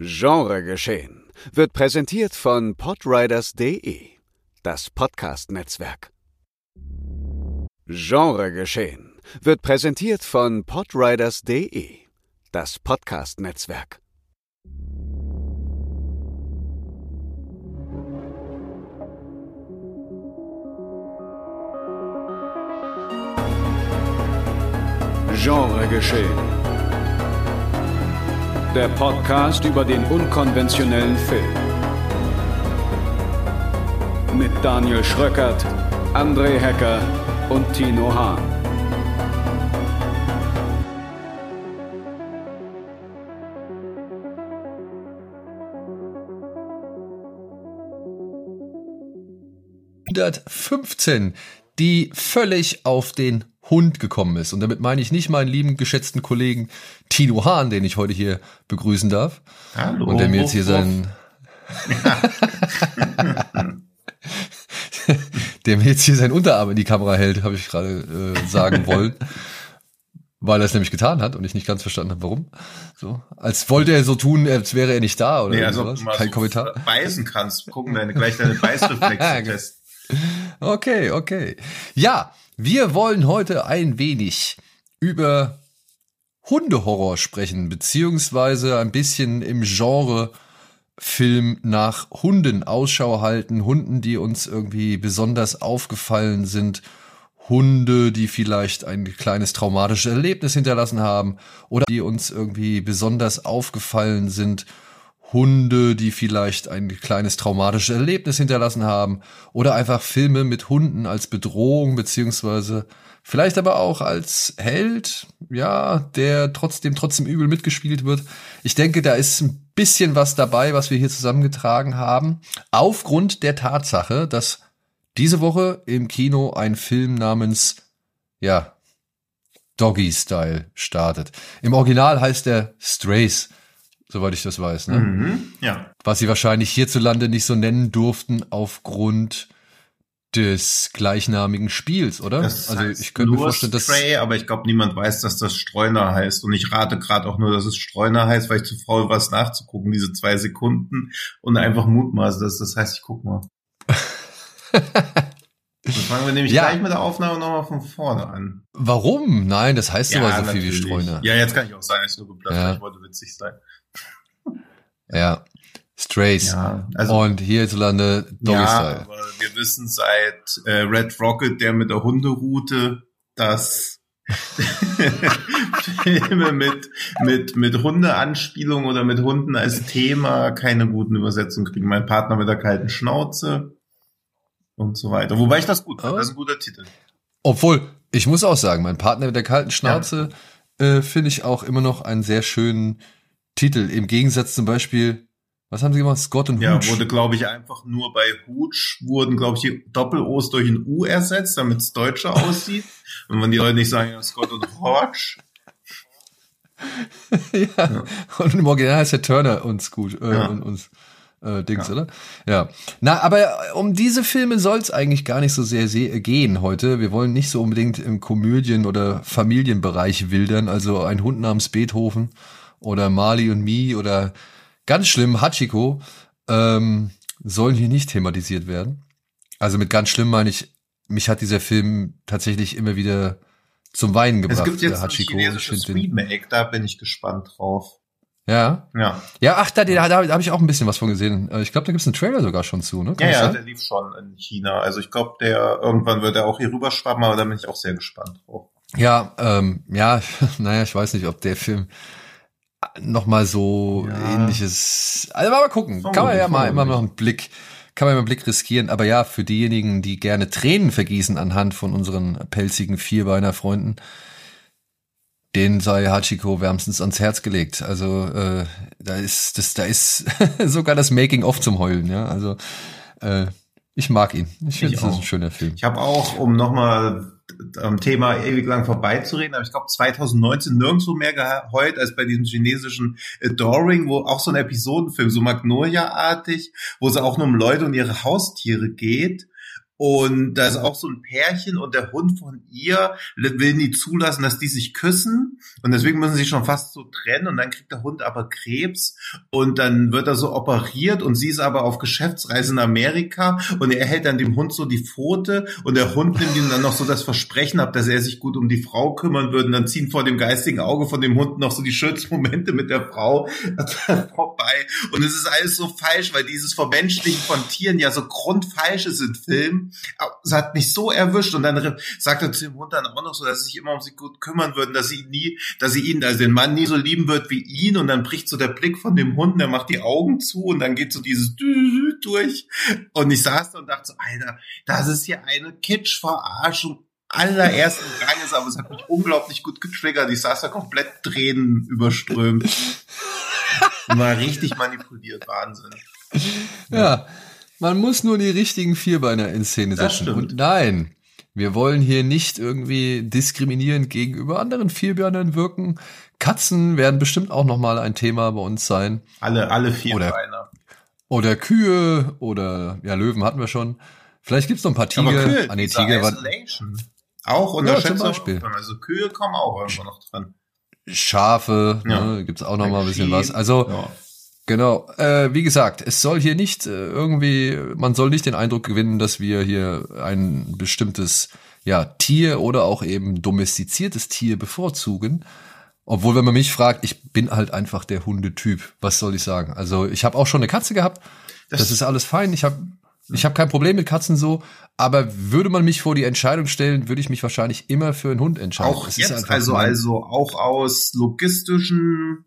Genregeschehen wird präsentiert von podriders.de, das Podcast-Netzwerk. Genregeschehen wird präsentiert von podriders.de, das Podcast-Netzwerk. Genregeschehen. Der Podcast über den unkonventionellen Film. Mit Daniel Schröckert, André Hecker und Tino Hahn. ...115, die völlig auf den Hund gekommen ist. Und damit meine ich nicht meinen lieben, geschätzten Kollegen Tino Hahn, den ich heute hier begrüßen darf. Hallo. Und der mir jetzt hier seinen... der mir jetzt hier seinen Unterarm in die Kamera hält, habe ich gerade äh, sagen wollen. Weil er es nämlich getan hat und ich nicht ganz verstanden habe, warum. So, als wollte er so tun, als wäre er nicht da oder Nee, also sowas. Kein so Kommentar. beißen kannst, gucken deine, gleich deine Beißreflexe testen. Okay, okay. Ja, wir wollen heute ein wenig über Hundehorror sprechen, beziehungsweise ein bisschen im Genre Film nach Hunden Ausschau halten, Hunden, die uns irgendwie besonders aufgefallen sind, Hunde, die vielleicht ein kleines traumatisches Erlebnis hinterlassen haben oder die uns irgendwie besonders aufgefallen sind, Hunde, die vielleicht ein kleines traumatisches Erlebnis hinterlassen haben oder einfach Filme mit Hunden als Bedrohung beziehungsweise vielleicht aber auch als Held, ja, der trotzdem trotzdem übel mitgespielt wird. Ich denke, da ist ein bisschen was dabei, was wir hier zusammengetragen haben, aufgrund der Tatsache, dass diese Woche im Kino ein Film namens ja Doggy Style startet. Im Original heißt er Strays soweit ich das weiß. Ne? Mhm, ja. Was sie wahrscheinlich hierzulande nicht so nennen durften aufgrund des gleichnamigen Spiels, oder? Das also ich könnte mir vorstellen, dass Stray, aber ich glaube, niemand weiß, dass das Streuner heißt. Und ich rate gerade auch nur, dass es Streuner heißt, weil ich zu faul war, was nachzugucken, diese zwei Sekunden und einfach mutmaße, dass das heißt, ich guck mal. Dann fangen wir nämlich Ja. gleich mit der Aufnahme nochmal von vorne an. warum? Nein, das heißt sogar so viel wie natürlich. Streuner. Ja, jetzt kann ich auch sagen, es ist nur geplatzt, Ja. ich wollte witzig sein. Ja. Strays. Ja, also Und hierzulande Doggy ja, Style. aber wir wissen seit äh, Red Rocket, der mit der Hunderoute, dass Filme mit, mit, mit Hundeanspielung oder mit Hunden als Thema keine guten Übersetzungen kriegen. Mein Partner mit der kalten Schnauze und so weiter. Wobei ich das gut fand. Oh. Das ist ein guter Titel. Obwohl, ich muss auch sagen, mein Partner mit der kalten Schnauze äh, finde ich auch immer noch einen sehr schönen Titel. Im Gegensatz zum Beispiel, was haben sie gemacht? Scott und Ja, Hooch. wurde, glaube ich, einfach nur bei Hooch wurden, glaube ich, die Doppel-O's durch ein U ersetzt, damit es deutscher aussieht. Und wenn die Leute nicht sagen, ja, Scott und Hodge, ja. Und im Original heißt der Turner und Scoot äh, Ja. und uns äh, Dings, Ja. oder? Ja. Na, aber um diese Filme soll es eigentlich gar nicht so sehr, gehen heute. Wir wollen nicht so unbedingt im Komödien- oder Familienbereich wildern, also ein Hund namens Beethoven oder Marley und Me oder ganz schlimm Hachiko ähm, sollen hier nicht thematisiert werden. Also mit ganz schlimm meine ich, mich hat dieser Film tatsächlich immer wieder zum Weinen es gebracht. gibt jetzt der ein Hachiko. chinesisches Remake, da bin ich gespannt drauf. Ja, Ja, ja, ach, da, da, da habe ich auch ein bisschen was von gesehen. Äh, Ich glaube, da gibt's einen Trailer sogar schon zu, ne? Kann ja, ja, sein? der lief schon in China. Also ich glaube, der irgendwann wird er auch hier rüberschwappen, aber da bin ich auch sehr gespannt drauf. Ja, ähm, ja, naja, ich weiß nicht, ob der Film noch mal so Ja. ähnliches. Also mal gucken. kann man ja mal immer noch einen Blick, kann man mal einen Blick riskieren. Aber ja, für diejenigen, die gerne Tränen vergießen anhand von unseren pelzigen Vierbeiner-Freunden, den sei Hachiko wärmstens ans Herz gelegt. Also äh, da ist das, da ist sogar das Making-of zum Heulen. Ja, also äh, ich mag ihn. Ich finde, das ist ein schöner Film. Ich habe auch, um nochmal am Thema ewig lang vorbeizureden, aber ich glaube 2019 nirgendwo mehr geheult als bei diesem chinesischen Adoring, wo auch so ein Episodenfilm, so Magnolia-artig, wo es auch nur um Leute und ihre Haustiere geht. Und da ist auch so ein Pärchen und der Hund von ihr will nie zulassen, dass die sich küssen. Und deswegen müssen sie schon fast so trennen. Und dann kriegt der Hund aber Krebs. Und dann wird er so operiert. Und sie ist aber auf Geschäftsreise in Amerika. Und er hält dann dem Hund so die Pfote. Und der Hund nimmt ihm dann noch so das Versprechen ab, dass er sich gut um die Frau kümmern würde. Und dann ziehen vor dem geistigen Auge von dem Hund noch so die schönsten Momente mit der Frau vorbei. Und es ist alles so falsch, weil dieses Vermenschlichen von Tieren ja so grundfalsch ist in Filmen es hat mich so erwischt und dann sagt er zu dem Hund dann auch noch so, dass sie sich immer um sie gut kümmern würden, dass sie ihn nie, dass sie ihn, also den Mann nie so lieben wird wie ihn und dann bricht so der Blick von dem Hund, der macht die Augen zu und dann geht so dieses durch und ich saß da und dachte so, Alter, das ist hier eine Kitsch-Verarschung allerersten Ranges, aber es hat mich unglaublich gut getriggert. Ich saß da komplett Tränen überströmt. War richtig manipuliert, Wahnsinn. Ja, man muss nur die richtigen Vierbeiner in Szene setzen. Und nein, wir wollen hier nicht irgendwie diskriminierend gegenüber anderen Vierbeinern wirken. Katzen werden bestimmt auch nochmal ein Thema bei uns sein. Alle, alle Vierbeiner. Oder, oder Kühe oder ja, Löwen hatten wir schon. Vielleicht gibt's noch ein paar Tiger. Aber Kühe, ah, nee, Tiger Isolation. Auch unterschätzt. Ja, Beispiel. Also Kühe kommen auch irgendwo noch dran. Schafe, ja. ne, gibt's auch noch mal ein bisschen was. Also ja. Genau. Äh, wie gesagt, es soll hier nicht äh, irgendwie, man soll nicht den Eindruck gewinnen, dass wir hier ein bestimmtes ja, Tier oder auch eben domestiziertes Tier bevorzugen. Obwohl, wenn man mich fragt, ich bin halt einfach der Hundetyp. Was soll ich sagen? Also ich habe auch schon eine Katze gehabt. Das, das ist alles fein. Ich habe ich hab kein Problem mit Katzen so. Aber würde man mich vor die Entscheidung stellen, würde ich mich wahrscheinlich immer für einen Hund entscheiden. Auch jetzt, also, also auch aus logistischen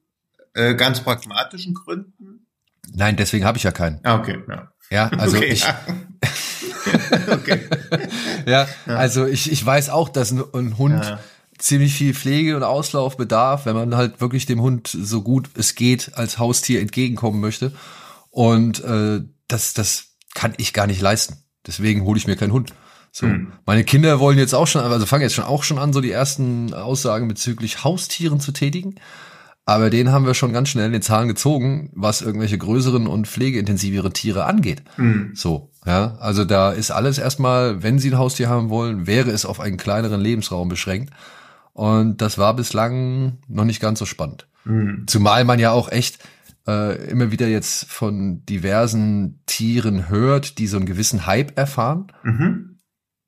äh, ganz pragmatischen Gründen? Nein, deswegen habe ich ja keinen. Ah, okay, ja. Ja, also okay, ich. Ja. okay. ja, also ich, ich weiß auch, dass ein, ein Hund ja. ziemlich viel Pflege und Auslauf bedarf, wenn man halt wirklich dem Hund so gut es geht als Haustier entgegenkommen möchte. Und äh, das, das kann ich gar nicht leisten. Deswegen hole ich mir keinen Hund. So, hm. meine Kinder wollen jetzt auch schon, also fangen jetzt schon auch schon an, so die ersten Aussagen bezüglich Haustieren zu tätigen. Aber den haben wir schon ganz schnell in den Zahlen gezogen, was irgendwelche größeren und pflegeintensivere Tiere angeht. Mhm. So, ja. Also da ist alles erstmal, wenn Sie ein Haustier haben wollen, wäre es auf einen kleineren Lebensraum beschränkt. Und das war bislang noch nicht ganz so spannend. Mhm. Zumal man ja auch echt äh, immer wieder jetzt von diversen Tieren hört, die so einen gewissen Hype erfahren. Mhm.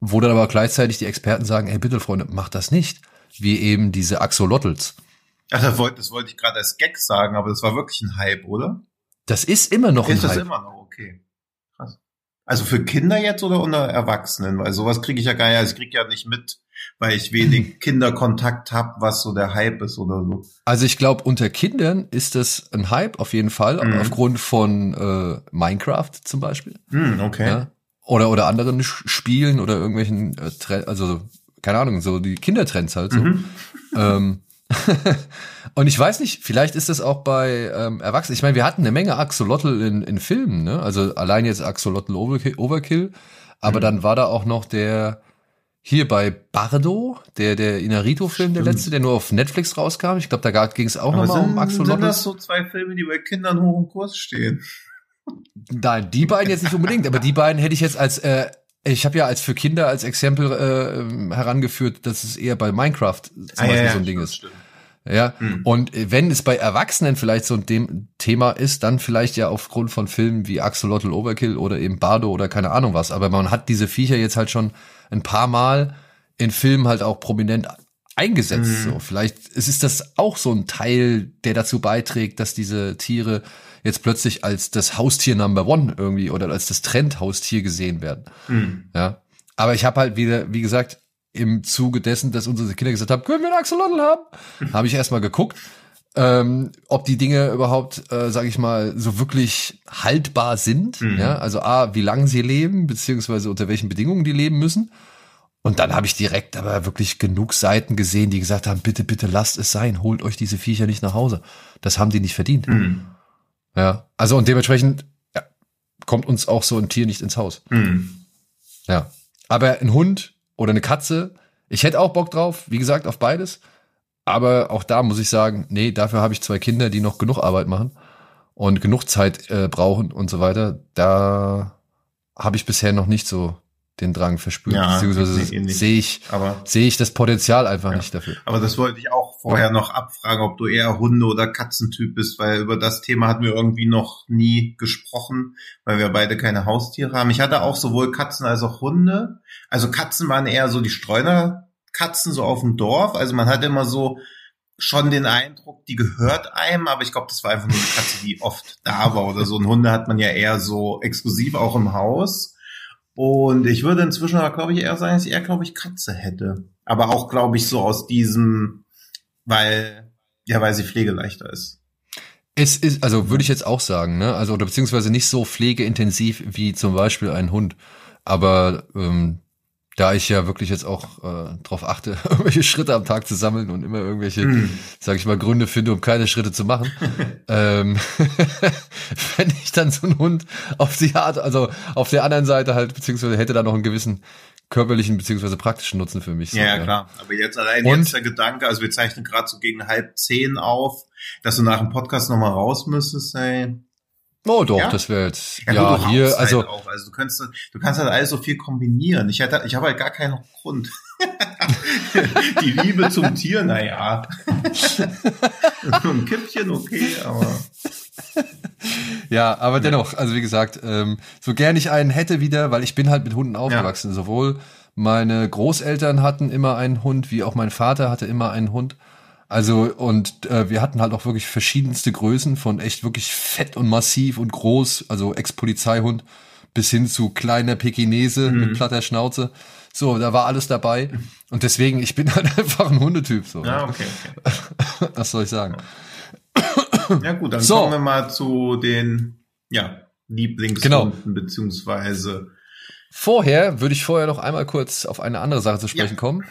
Wo dann aber gleichzeitig die Experten sagen, ey bitte Freunde, macht das nicht. Wie eben diese Axolotls. Ach, das wollte, das wollte ich gerade als Gag sagen, aber das war wirklich ein Hype, oder? Das ist immer noch ist ein Hype. Ist das immer noch, okay. Krass. Also für Kinder jetzt oder unter Erwachsenen? Weil sowas kriege ich ja gar nicht, also ich kriege ja nicht mit, weil ich wenig Kinderkontakt habe, was so der Hype ist oder so. Also ich glaube, unter Kindern ist das ein Hype auf jeden Fall, mhm. aufgrund von äh, Minecraft zum Beispiel. Mhm, okay. Ja? Oder, oder anderen Spielen oder irgendwelchen, äh, also keine Ahnung, so die Kindertrends halt so. Mhm. Ähm, und ich weiß nicht, vielleicht ist das auch bei ähm, Erwachsenen. Ich meine, wir hatten eine Menge Axolotl in, in Filmen, ne? Also allein jetzt Axolotl Overkill, Overkill aber mhm. dann war da auch noch der hier bei Bardo, der der Inarito-Film, der letzte, der nur auf Netflix rauskam. Ich glaube, da ging es auch nochmal um Axolotl. Sind das so zwei Filme, die bei Kindern hoch im Kurs stehen? Nein, die beiden jetzt nicht unbedingt, aber die beiden hätte ich jetzt als äh, ich habe ja als für Kinder als Exempel äh, herangeführt, dass es eher bei Minecraft zum ah, Beispiel ja, so ein Ding ist. Stimmt. Ja, mhm. und wenn es bei Erwachsenen vielleicht so ein Thema ist, dann vielleicht ja aufgrund von Filmen wie Axolotl Overkill oder eben Bardo oder keine Ahnung was. Aber man hat diese Viecher jetzt halt schon ein paar Mal in Filmen halt auch prominent eingesetzt. Mhm. So, vielleicht ist das auch so ein Teil, der dazu beiträgt, dass diese Tiere jetzt plötzlich als das Haustier Number One irgendwie oder als das Trendhaustier gesehen werden. Mhm. Ja. Aber ich habe halt wieder, wie gesagt, im Zuge dessen, dass unsere Kinder gesagt haben, können wir einen Axolotl haben? habe ich erstmal geguckt, ähm, ob die Dinge überhaupt, äh, sage ich mal, so wirklich haltbar sind. Mhm. Ja, also a, wie lange sie leben, beziehungsweise unter welchen Bedingungen die leben müssen. Und dann habe ich direkt aber wirklich genug Seiten gesehen, die gesagt haben, bitte, bitte lasst es sein, holt euch diese Viecher nicht nach Hause. Das haben die nicht verdient. Mhm. Ja, also und dementsprechend ja, kommt uns auch so ein Tier nicht ins Haus. Mhm. Ja, aber ein Hund oder eine Katze. Ich hätte auch Bock drauf, wie gesagt, auf beides. Aber auch da muss ich sagen, nee, dafür habe ich zwei Kinder, die noch genug Arbeit machen und genug Zeit äh, brauchen und so weiter. Da habe ich bisher noch nicht so den Drang verspürt. Ja, Beziehungsweise sehe ich, Aber, sehe ich das Potenzial einfach Ja. nicht dafür. aber das wollte ich auch vorher noch abfragen, ob du eher Hunde- oder Katzentyp bist, weil über das Thema hatten wir irgendwie noch nie gesprochen, weil wir beide keine Haustiere haben. Ich hatte auch sowohl Katzen als auch Hunde. Also Katzen waren eher so die Streunerkatzen so auf dem Dorf. Also man hatte immer so schon den Eindruck, die gehört einem, aber ich glaube, das war einfach nur eine Katze, die oft da war oder so. Und Hunde hat man ja eher so exklusiv auch im Haus. Und ich würde inzwischen glaube ich, eher sagen, dass ich eher, glaube ich, Katze hätte. Aber auch, glaube ich, so aus diesem, weil, ja, weil sie pflegeleichter ist. Es ist, also würde ich jetzt auch sagen, ne? Also, oder beziehungsweise nicht so pflegeintensiv wie zum Beispiel ein Hund. Aber ähm, da ich ja wirklich jetzt auch äh, darauf achte, irgendwelche Schritte am Tag zu sammeln und immer irgendwelche, Hm. sag ich mal, Gründe finde, um keine Schritte zu machen, ähm, wenn ich dann so einen Hund auf die Art, also auf der anderen Seite halt, beziehungsweise hätte da noch einen gewissen körperlichen beziehungsweise praktischen Nutzen für mich. so, Ja, ja, klar. Aber jetzt allein Und- jetzt der Gedanke, also wir zeichnen gerade so gegen halb zehn auf, dass du nach dem Podcast nochmal raus müsstest, ey. Oh doch, Ja? das wäre jetzt, Ja, ja, hier, also halt auch. also du kannst, du kannst halt alles so viel kombinieren. Ich hätte, ich habe halt gar keinen Grund. Die Liebe zum Tier, naja. Ein Kippchen, okay, aber. Ja, aber dennoch, also wie gesagt, ähm, so gern ich einen hätte wieder, weil ich bin halt mit Hunden aufgewachsen. Sowohl meine Großeltern hatten immer einen Hund, wie auch mein Vater hatte immer einen Hund. Also und äh, wir hatten halt auch wirklich verschiedenste Größen von echt wirklich fett und massiv und groß, also Ex-Polizeihund bis hin zu kleiner Pekinese mit platter Schnauze. So, da war alles dabei. Und deswegen, ich bin halt einfach ein Hundetyp. So. Ja, okay, okay. Was soll ich sagen? Ja gut, dann So. kommen wir mal zu den, ja, Lieblingshunden, beziehungsweise, Vorher würde ich vorher noch einmal kurz auf eine andere Sache zu sprechen Ja. kommen,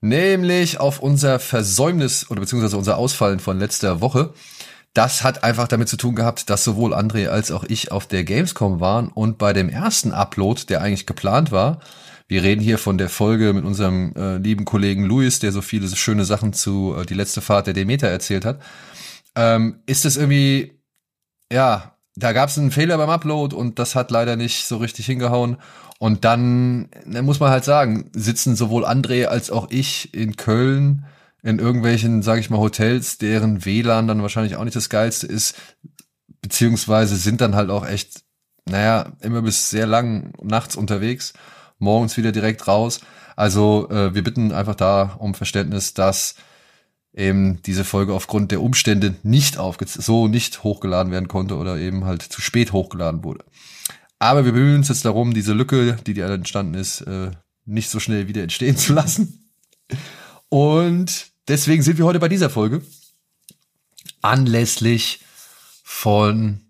nämlich auf unser Versäumnis oder beziehungsweise unser Ausfallen von letzter Woche. Das hat einfach damit zu tun gehabt, dass sowohl André als auch ich auf der Gamescom waren und bei dem ersten Upload, der eigentlich geplant war, wir reden hier von der Folge mit unserem äh, lieben Kollegen Luis, der so viele schöne Sachen zu äh, die letzte Fahrt der Demeter erzählt hat, ähm, ist es irgendwie, ja, da gab es einen Fehler beim Upload und das hat leider nicht so richtig hingehauen. Und dann, dann muss man halt sagen, sitzen sowohl André als auch ich in Köln in irgendwelchen, sage ich mal, Hotels, deren WLAN dann wahrscheinlich auch nicht das geilste ist, beziehungsweise sind dann halt auch echt, naja, immer bis sehr lang nachts unterwegs, morgens wieder direkt raus. Also äh, wir bitten einfach da um Verständnis, dass eben diese Folge aufgrund der Umstände nicht aufge so nicht hochgeladen werden konnte oder eben halt zu spät hochgeladen wurde. Aber wir bemühen uns jetzt darum, diese Lücke, die dir entstanden ist, äh, nicht so schnell wieder entstehen zu lassen. Und deswegen sind wir heute bei dieser Folge anlässlich von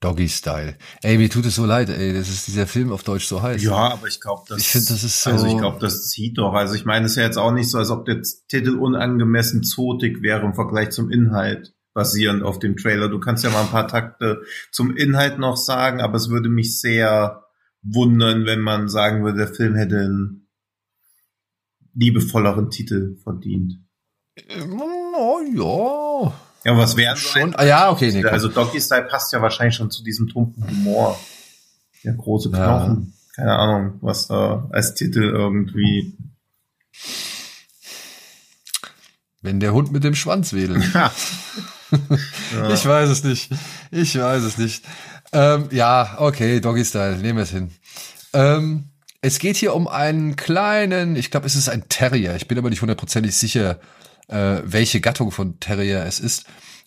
Doggy Style. Ey, mir tut es so leid, ey, das ist dieser Film auf Deutsch so heiß. ja, aber ich glaube, das, Ich finde, das ist so- also ich glaube, das zieht doch. Also ich meine, es ist ja jetzt auch nicht so, als ob der Titel unangemessen zotig wäre im Vergleich zum Inhalt, basierend auf dem Trailer. Du kannst ja mal ein paar Takte zum Inhalt noch sagen, aber es würde mich sehr wundern, wenn man sagen würde, der Film hätte einen liebevolleren Titel verdient. Oh, ja. Ja, was wären so Schon. Ah, ja, okay, nee. Also Doggy Style passt ja wahrscheinlich schon zu diesem tumpen Humor. Der große Ja. Knochen. Keine Ahnung, was da als Titel irgendwie. Wenn der Hund mit dem Schwanz wedelt. Ja. Ich weiß es nicht. Ich weiß es nicht. Ähm, ja, okay, Doggy Style, nehmen wir es hin. Ähm, es geht hier um einen kleinen, ich glaube, es ist ein Terrier. Ich bin aber nicht hundertprozentig sicher, äh, welche Gattung von Terrier es ist.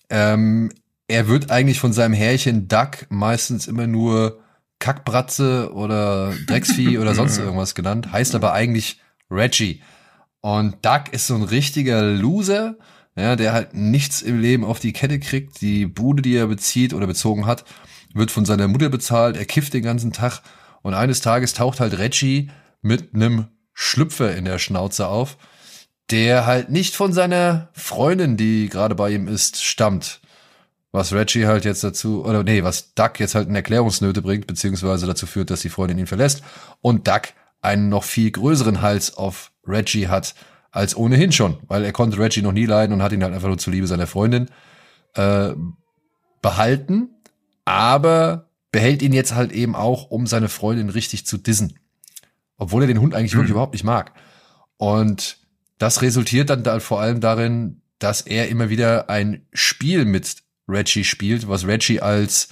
Ähm, er wird eigentlich von seinem Herrchen Duck meistens immer nur Kackbratze oder Drecksvieh oder sonst irgendwas genannt, heißt aber eigentlich Reggie. Und Duck ist so ein richtiger Loser, ja, der halt nichts im Leben auf die Kette kriegt. Die Bude, die er bezieht oder bezogen hat, wird von seiner Mutter bezahlt. Er kifft den ganzen Tag. Und eines Tages taucht halt Reggie mit einem Schlüpfer in der Schnauze auf, der halt nicht von seiner Freundin, die gerade bei ihm ist, stammt. Was Reggie halt jetzt dazu, oder nee, was Duck jetzt halt in Erklärungsnöte bringt, beziehungsweise dazu führt, dass die Freundin ihn verlässt. Und Duck einen noch viel größeren Hals auf Reggie hat, als ohnehin schon, weil er konnte Reggie noch nie leiden und hat ihn halt einfach nur zuliebe seiner Freundin äh, behalten, aber behält ihn jetzt halt eben auch, um seine Freundin richtig zu dissen. obwohl er den Hund eigentlich Mhm. wirklich überhaupt nicht mag. Und das resultiert dann da vor allem darin, dass er immer wieder ein Spiel mit Reggie spielt, was Reggie als,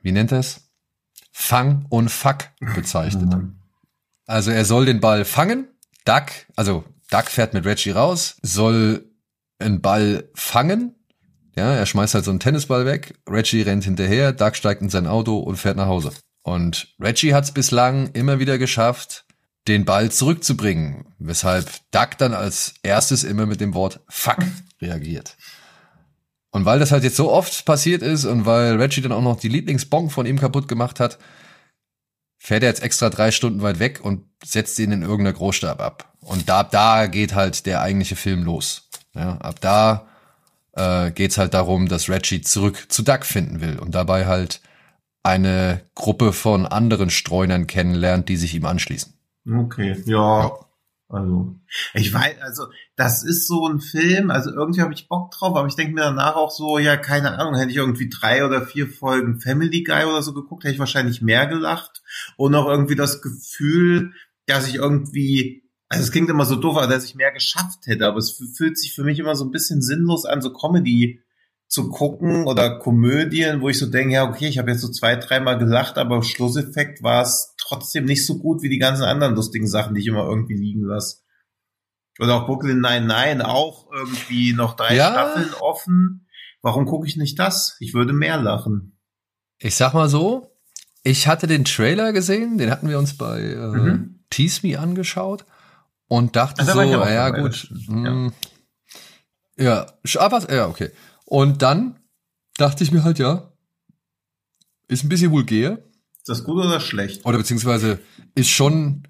wie nennt er es? Fang und Fuck bezeichnet. Also er soll den Ball fangen. Duck, also Duck fährt mit Reggie raus, soll einen Ball fangen. Ja, er schmeißt halt so einen Tennisball weg. Reggie rennt hinterher, Duck steigt in sein Auto und fährt nach Hause. Und Reggie hat es bislang immer wieder geschafft, den Ball zurückzubringen, weshalb Duck dann als erstes immer mit dem Wort Fuck reagiert. Und weil das halt jetzt so oft passiert ist und weil Reggie dann auch noch die Lieblingsbong von ihm kaputt gemacht hat, fährt er jetzt extra drei Stunden weit weg und setzt ihn in irgendeiner Großstadt ab. Und da, ab da geht halt der eigentliche Film los. Ja, ab da äh, geht's halt darum, dass Reggie zurück zu Duck finden will und dabei halt eine Gruppe von anderen Streunern kennenlernt, die sich ihm anschließen. Okay, ja. Also, ich weiß, also, das ist so ein Film, also irgendwie habe ich Bock drauf, aber ich denke mir danach auch so, ja, keine Ahnung, hätte ich irgendwie drei oder vier Folgen Family Guy oder so geguckt, hätte ich wahrscheinlich mehr gelacht und auch irgendwie das Gefühl, dass ich irgendwie, also es klingt immer so doof, dass ich mehr geschafft hätte, aber es fühlt sich für mich immer so ein bisschen sinnlos an, so Comedy zu gucken oder Komödien, wo ich so denke, ja, okay, ich habe jetzt so zwei, dreimal gelacht, aber Schlusseffekt war es trotzdem nicht so gut wie die ganzen anderen lustigen Sachen, die ich immer irgendwie liegen lasse. Oder auch Brooklyn 99, auch irgendwie noch drei Ja. Staffeln offen. Warum gucke ich nicht das? Ich würde mehr lachen. Ich sag mal so, ich hatte den Trailer gesehen, den hatten wir uns bei äh, Mhm. Tease Me angeschaut und dachte Ah, da so, ja gut, mh, ja, sch- aber ja, okay. Und dann dachte ich mir halt, ja, ist ein bisschen vulgär Ist das gut oder schlecht? oder beziehungsweise ist schon,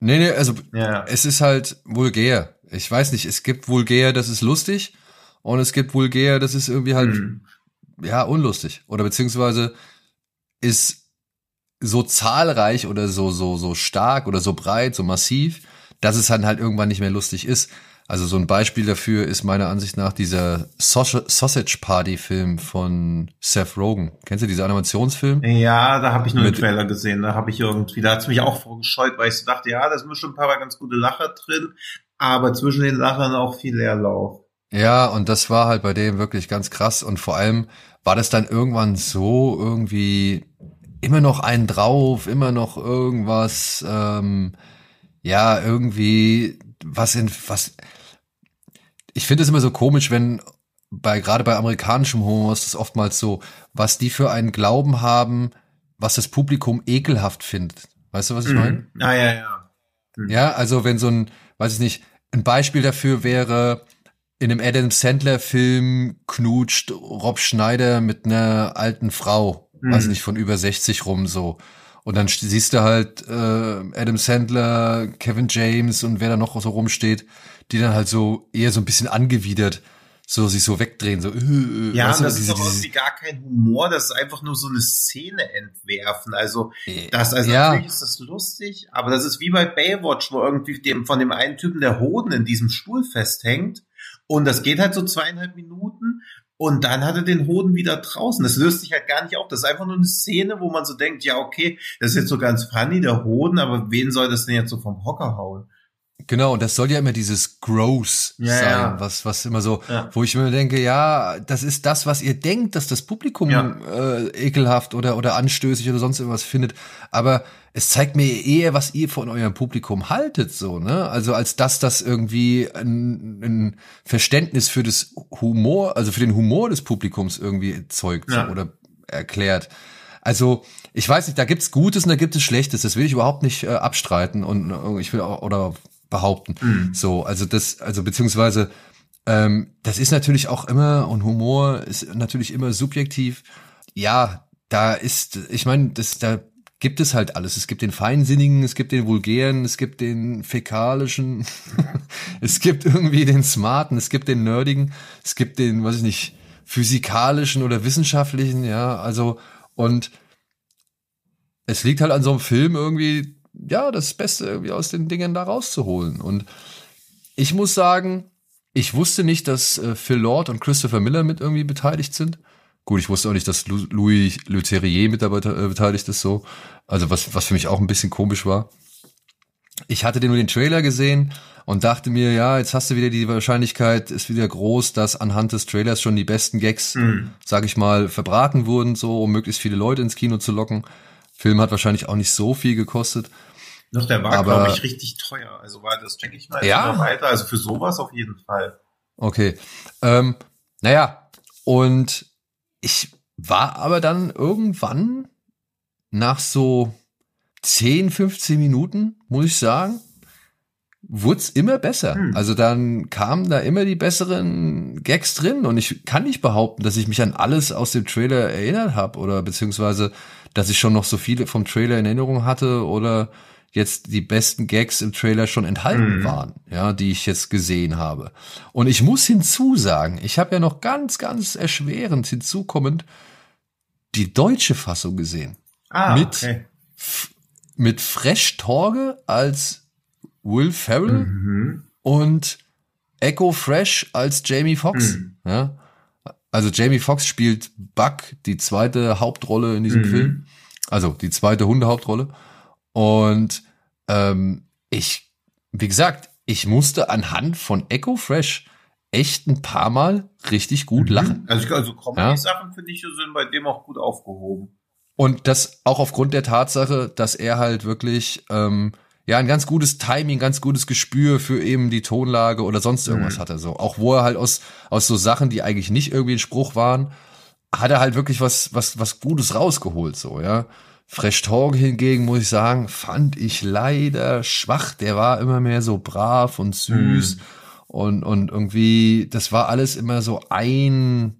nee, nee, also Ja. es ist halt vulgär. Ich weiß nicht, es gibt vulgär, das ist lustig und es gibt vulgär, das ist irgendwie halt Hm. ja, unlustig. Oder beziehungsweise ist so zahlreich oder so, so, so stark oder so breit, so massiv, dass es dann halt irgendwann nicht mehr lustig ist. Also so ein Beispiel dafür ist meiner Ansicht nach dieser Sausage Party Film von Seth Rogen. Kennst du diesen Animationsfilm? Ja, da habe ich nur den Mit- Trailer gesehen. Da habe ich irgendwie, da hat's mich auch vorgescheut, weil ich so dachte, ja, da sind schon ein paar ganz gute Lacher drin, aber zwischen den Lachern auch viel Leerlauf. Ja, und das war halt bei dem wirklich ganz krass. Und vor allem war das dann irgendwann so irgendwie immer noch einen drauf, immer noch irgendwas, ähm, ja, irgendwie was in was. Ich finde es immer so komisch, wenn bei gerade bei amerikanischem Humor ist es oftmals so, was die für einen Glauben haben, was das Publikum ekelhaft findet. Weißt du, was ich meine? Mhm. Ah, ja, ja. Ja, also wenn so ein, weiß ich nicht, ein Beispiel dafür wäre, in einem Adam Sandler Film knutscht Rob Schneider mit einer alten Frau, Mhm. weiß nicht, von über 60 rum so. Und dann st- siehst du halt äh, Adam Sandler, Kevin James und wer da noch so rumsteht, die dann halt so eher so ein bisschen angewidert so sich so wegdrehen, so äh, äh, Ja, du, das diese- ist doch diese- irgendwie gar kein Humor, das ist einfach nur so eine Szene entwerfen. Also, Äh, das, also ja. natürlich ist das lustig, aber das ist wie bei Baywatch, wo irgendwie dem, von dem einen Typen der Hoden in diesem Stuhl festhängt. Und das geht halt so zweieinhalb Minuten und dann hat er den Hoden wieder draußen. Das löst sich halt gar nicht auf. Das ist einfach nur eine Szene, wo man so denkt, ja, okay, das ist jetzt so ganz funny, der Hoden, aber wen soll das denn jetzt so vom Hocker hauen? Genau, und das soll ja immer dieses Gross Ja, sein, ja. was was immer so, Ja. wo ich mir denke, ja, das ist das, was ihr denkt, dass das Publikum äh, ekelhaft oder oder anstößig oder sonst irgendwas findet, aber es zeigt mir eher, was ihr von eurem Publikum haltet, so, ne? Also als dass das irgendwie ein, ein Verständnis für das Humor, also für den Humor des Publikums irgendwie erzeugt so, oder erklärt. Also, ich weiß nicht, da gibt's Gutes und da gibt es Schlechtes. Das will ich überhaupt nicht äh, abstreiten und äh, ich will auch, oder behaupten. Mhm. So, also das, also beziehungsweise, ähm, das ist natürlich auch immer, und Humor ist natürlich immer subjektiv. Ja, da ist, ich meine, das, da gibt es halt alles. Es gibt den Feinsinnigen, es gibt den Vulgären, es gibt den Fäkalischen, es gibt irgendwie den Smarten, es gibt den Nerdigen, es gibt den, weiß ich nicht, physikalischen oder wissenschaftlichen, ja, also, und es liegt halt an so einem Film irgendwie, ja, das Beste irgendwie aus den Dingen da rauszuholen. Und ich muss sagen, ich wusste nicht, dass äh, Phil Lord und Christopher Miller mit irgendwie beteiligt sind. Gut, ich wusste auch nicht, dass Louis Leterrier mit dabei äh, beteiligt ist, so. Also was, was für mich auch ein bisschen komisch war. ich hatte nur den Trailer gesehen und dachte mir, ja, jetzt hast du wieder die Wahrscheinlichkeit, ist wieder groß, dass anhand des Trailers schon die besten Gags, Mhm. sag ich mal, verbraten wurden, so um möglichst viele Leute ins Kino zu locken. Film hat wahrscheinlich auch nicht so viel gekostet. Doch, der war, glaube ich, richtig teuer. Also war das, denke ich mal, Ja? weiter. Also für sowas auf jeden Fall. Okay. Ähm, naja, und ich war aber dann irgendwann nach so 10, 15 Minuten, muss ich sagen, wurde es immer besser. Hm. Also dann kamen da immer die besseren Gags drin und ich kann nicht behaupten, dass ich mich an alles aus dem Trailer erinnert habe oder beziehungsweise, dass ich schon noch so viele vom Trailer in Erinnerung hatte oder jetzt die besten Gags im Trailer schon enthalten Mhm. waren, ja, die ich jetzt gesehen habe. Und ich muss hinzusagen, ich habe ja noch ganz, ganz erschwerend hinzukommend die deutsche Fassung gesehen Ah, Mit- okay. mit Fresh Torge als Will Ferrell Mhm. und Echo Fresh als Jamie Foxx. Mhm. Ja? Also Jamie Foxx spielt Buck, die zweite Hauptrolle in diesem Mhm. Film. Also die zweite Hundehauptrolle. Und ähm, ich, wie gesagt, ich musste anhand von Echo Fresh echt ein paar Mal richtig gut lachen. Also, also Comedy-Sachen, finde ich, sind bei dem auch gut aufgehoben. Und das auch aufgrund der Tatsache, dass er halt wirklich ähm, ja ein ganz gutes Timing, ganz gutes Gespür für eben die Tonlage oder sonst irgendwas Mhm. hatte. So auch wo er halt aus aus so Sachen, die eigentlich nicht irgendwie ein Spruch waren, hat er halt wirklich was was was Gutes rausgeholt. So ja. Fresh Talk hingegen muss ich sagen, fand ich leider schwach. Der war immer mehr so brav und süß Mhm. und und irgendwie das war alles immer so ein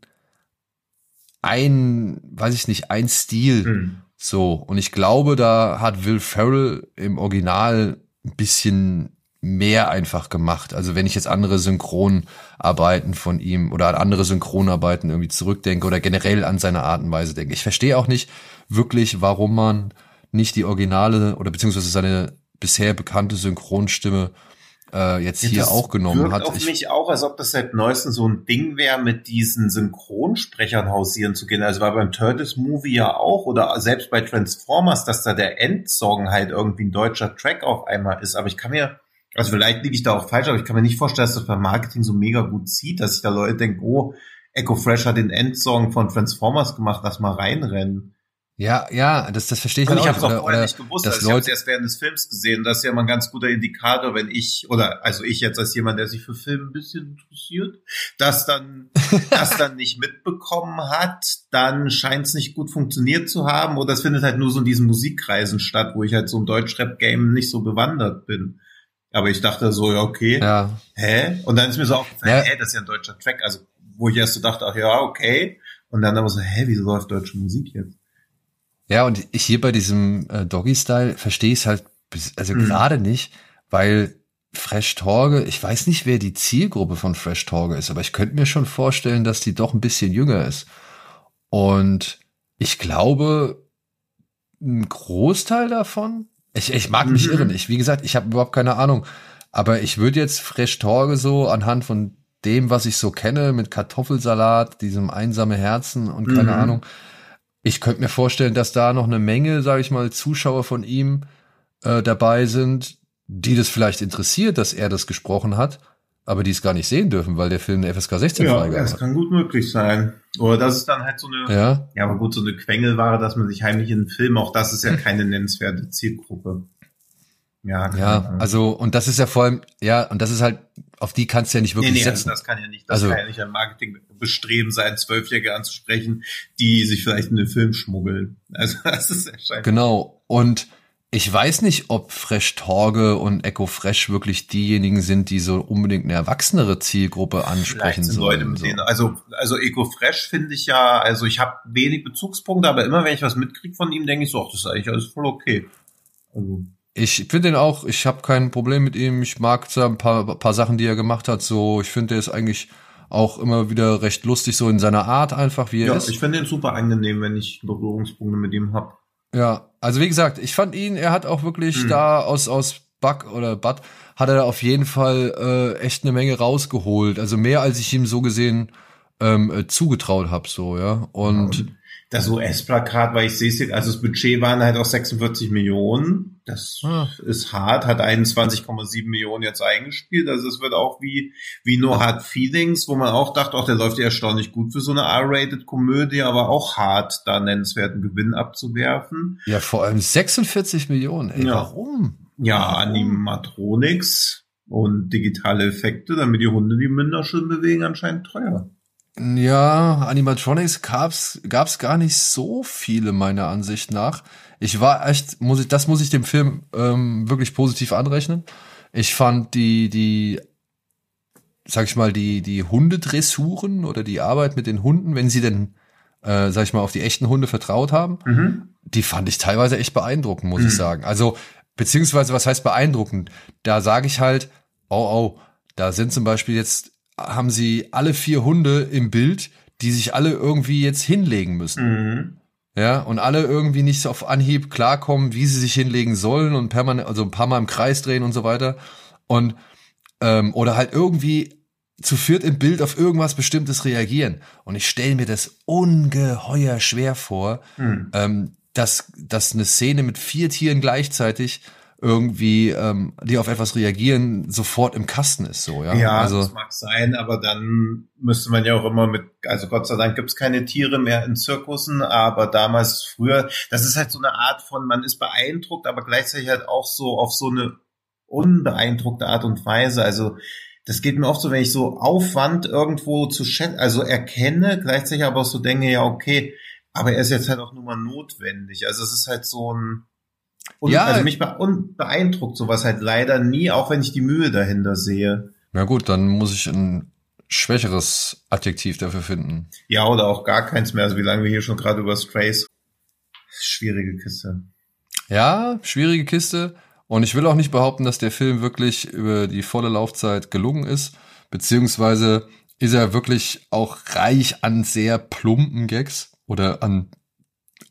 ein, weiß ich nicht, ein Stil. Mhm. So, und ich glaube, da hat Will Ferrell im Original ein bisschen mehr einfach gemacht. Also wenn ich jetzt andere Synchronarbeiten von ihm oder an andere Synchronarbeiten irgendwie zurückdenke oder generell an seine Art und Weise denke. Ich verstehe auch nicht wirklich, warum man nicht die Originale oder beziehungsweise seine bisher bekannte Synchronstimme äh, jetzt hier Das auch genommen wirkt hat. auf Ich, mich auch, als ob das seit neuestem so ein Ding wäre, mit diesen Synchronsprechern hausieren zu gehen. Also war beim Turtles Movie ja auch oder selbst bei Transformers, dass da der Endsong halt irgendwie ein deutscher Track auf einmal ist. Aber ich kann mir, also vielleicht liege ich da auch falsch, aber ich kann mir nicht vorstellen, dass das beim Marketing so mega gut zieht, dass sich da Leute denken, oh, Echo Fresh hat den Endsong von Transformers gemacht, lass mal reinrennen. Ja, ja, das, das verstehe ich halt ich auch habe es nicht. auch vorher nicht gewusst. Also ich habe es erst während des Films gesehen. Das ist ja mal ein ganz guter Indikator, wenn ich, oder also ich jetzt als jemand, der sich für Film ein bisschen interessiert, das dann, das dann nicht mitbekommen hat, dann scheint es nicht gut funktioniert zu haben. Oder es findet halt nur so in diesen Musikkreisen statt, wo ich halt so im Deutschrap-Game nicht so bewandert bin. Aber ich dachte so, ja, okay, ja, hä? Und dann ist mir so aufgefallen, Ja. hä, das ist ja ein deutscher Track. Also, wo ich erst so dachte, ach ja, okay. Und dann aber so, hä, wieso läuft deutsche Musik jetzt? Ja, und ich hier bei diesem äh, Doggy-Style verstehe ich es halt, bis- also Mhm. gerade nicht, weil Fresh Torge, ich weiß nicht, wer die Zielgruppe von Fresh Torge ist, aber ich könnte mir schon vorstellen, dass die doch ein bisschen jünger ist. Und ich glaube, ein Großteil davon, ich, ich mag mich Mhm. irren, ich, wie gesagt, ich habe überhaupt keine Ahnung, aber ich würde jetzt Fresh Torge so anhand von dem, was ich so kenne, mit Kartoffelsalat, diesem einsame Herzen und keine Mhm. Ahnung, ich könnte mir vorstellen, dass da noch eine Menge, sage ich mal, Zuschauer von ihm äh, dabei sind, die das vielleicht interessiert, dass er das gesprochen hat, aber die es gar nicht sehen dürfen, weil der Film eine FSK 16 Ja, Freigabe das hat. kann gut möglich sein. Oder das ist dann halt so eine, ja. Ja, aber gut, so eine Quengelware, dass man sich heimlich in einen Film, auch das ist ja keine nennenswerte Zielgruppe. Ja, ja, also und das ist ja vor allem, ja, und das ist halt, auf die kannst du ja nicht nee, wirklich nee, also setzen. das kann ja nicht, das Also- kann ja nicht ein Marketingbestreben sein, Zwölfjährige anzusprechen, die sich vielleicht in den Film schmuggeln. Also das ist ja scheinbar. Genau. Und ich weiß nicht, ob Fresh Torge und Echo Fresh wirklich diejenigen sind, die so unbedingt eine erwachsenere Zielgruppe ansprechen sollen. So. also, also Eco Fresh finde ich ja, also ich habe wenig Bezugspunkte, aber immer wenn ich was mitkriege von ihm, denke ich so, ach, das ist eigentlich alles voll okay. Also, Ich finde den auch, ich habe kein Problem mit ihm. Ich mag so ein paar, paar Sachen, die er gemacht hat. So, ich finde, der ist eigentlich auch immer wieder recht lustig, so in seiner Art einfach, wie er ja, ist. ich finde ihn super angenehm, wenn ich Berührungspunkte mit ihm habe. Ja, also wie gesagt, ich fand ihn, er hat auch wirklich Hm. da aus, aus Buck oder Bud, hat er auf jeden Fall äh, echt eine Menge rausgeholt. Also mehr, als ich ihm so gesehen ähm, äh, zugetraut habe, so, ja. Und das US-Plakat, weil ich sehe es, also das Budget waren halt auch 46 Millionen. Das ah. ist hart, hat 21,7 Millionen jetzt eingespielt. Also es wird auch wie, wie No Hard Feelings, wo man auch dachte, auch der läuft ja erstaunlich gut für so eine R-Rated-Komödie, aber auch hart, da nennenswerten Gewinn abzuwerfen. Ja, vor allem 46 Millionen, ey, ja. warum? Ja, Animatronics und digitale Effekte, damit die Hunde die Münder schön bewegen, anscheinend teuer. Ja, Animatronics gab's gab's gar nicht so viele meiner Ansicht nach. Ich war echt, muss ich, das muss ich dem Film ähm, wirklich positiv anrechnen. Ich fand die die sag ich mal die die Hundedressuren oder die Arbeit mit den Hunden, wenn sie denn äh, sag ich mal auf die echten Hunde vertraut haben, mhm. die fand ich teilweise echt beeindruckend, muss mhm. ich sagen. Also beziehungsweise was heißt beeindruckend? Da sage ich halt, oh oh, da sind zum Beispiel jetzt haben sie alle vier Hunde im Bild, die sich alle irgendwie jetzt hinlegen müssen. Mhm. Ja, und alle irgendwie nicht auf Anhieb klarkommen, wie sie sich hinlegen sollen und permanent, also ein paar Mal im Kreis drehen und so weiter. Und, ähm, oder halt irgendwie zu viert im Bild auf irgendwas Bestimmtes reagieren. Und ich stelle mir das ungeheuer schwer vor, mhm. ähm, dass, dass eine Szene mit vier Tieren gleichzeitig irgendwie, ähm, die auf etwas reagieren, sofort im Kasten ist so, ja. Ja, also, das mag sein, aber dann müsste man ja auch immer mit, also Gott sei Dank gibt's keine Tiere mehr in Zirkussen, aber damals früher, das ist halt so eine Art von, man ist beeindruckt, aber gleichzeitig halt auch so auf so eine unbeeindruckte Art und Weise. Also das geht mir oft so, wenn ich so Aufwand irgendwo zu schätzen, also erkenne, gleichzeitig aber auch so denke, ja, okay, aber er ist jetzt halt auch nur mal notwendig. Also es ist halt so ein, und ja, also mich beeindruckt sowas halt leider nie, auch wenn ich die Mühe dahinter sehe. Na gut, dann muss ich ein schwächeres Adjektiv dafür finden. Ja, oder auch gar keins mehr. Also wie lange wir hier schon gerade über Strays. Schwierige Kiste. Ja, schwierige Kiste. Und ich will auch nicht behaupten, dass der Film wirklich über die volle Laufzeit gelungen ist. Beziehungsweise ist er wirklich auch reich an sehr plumpen Gags oder an,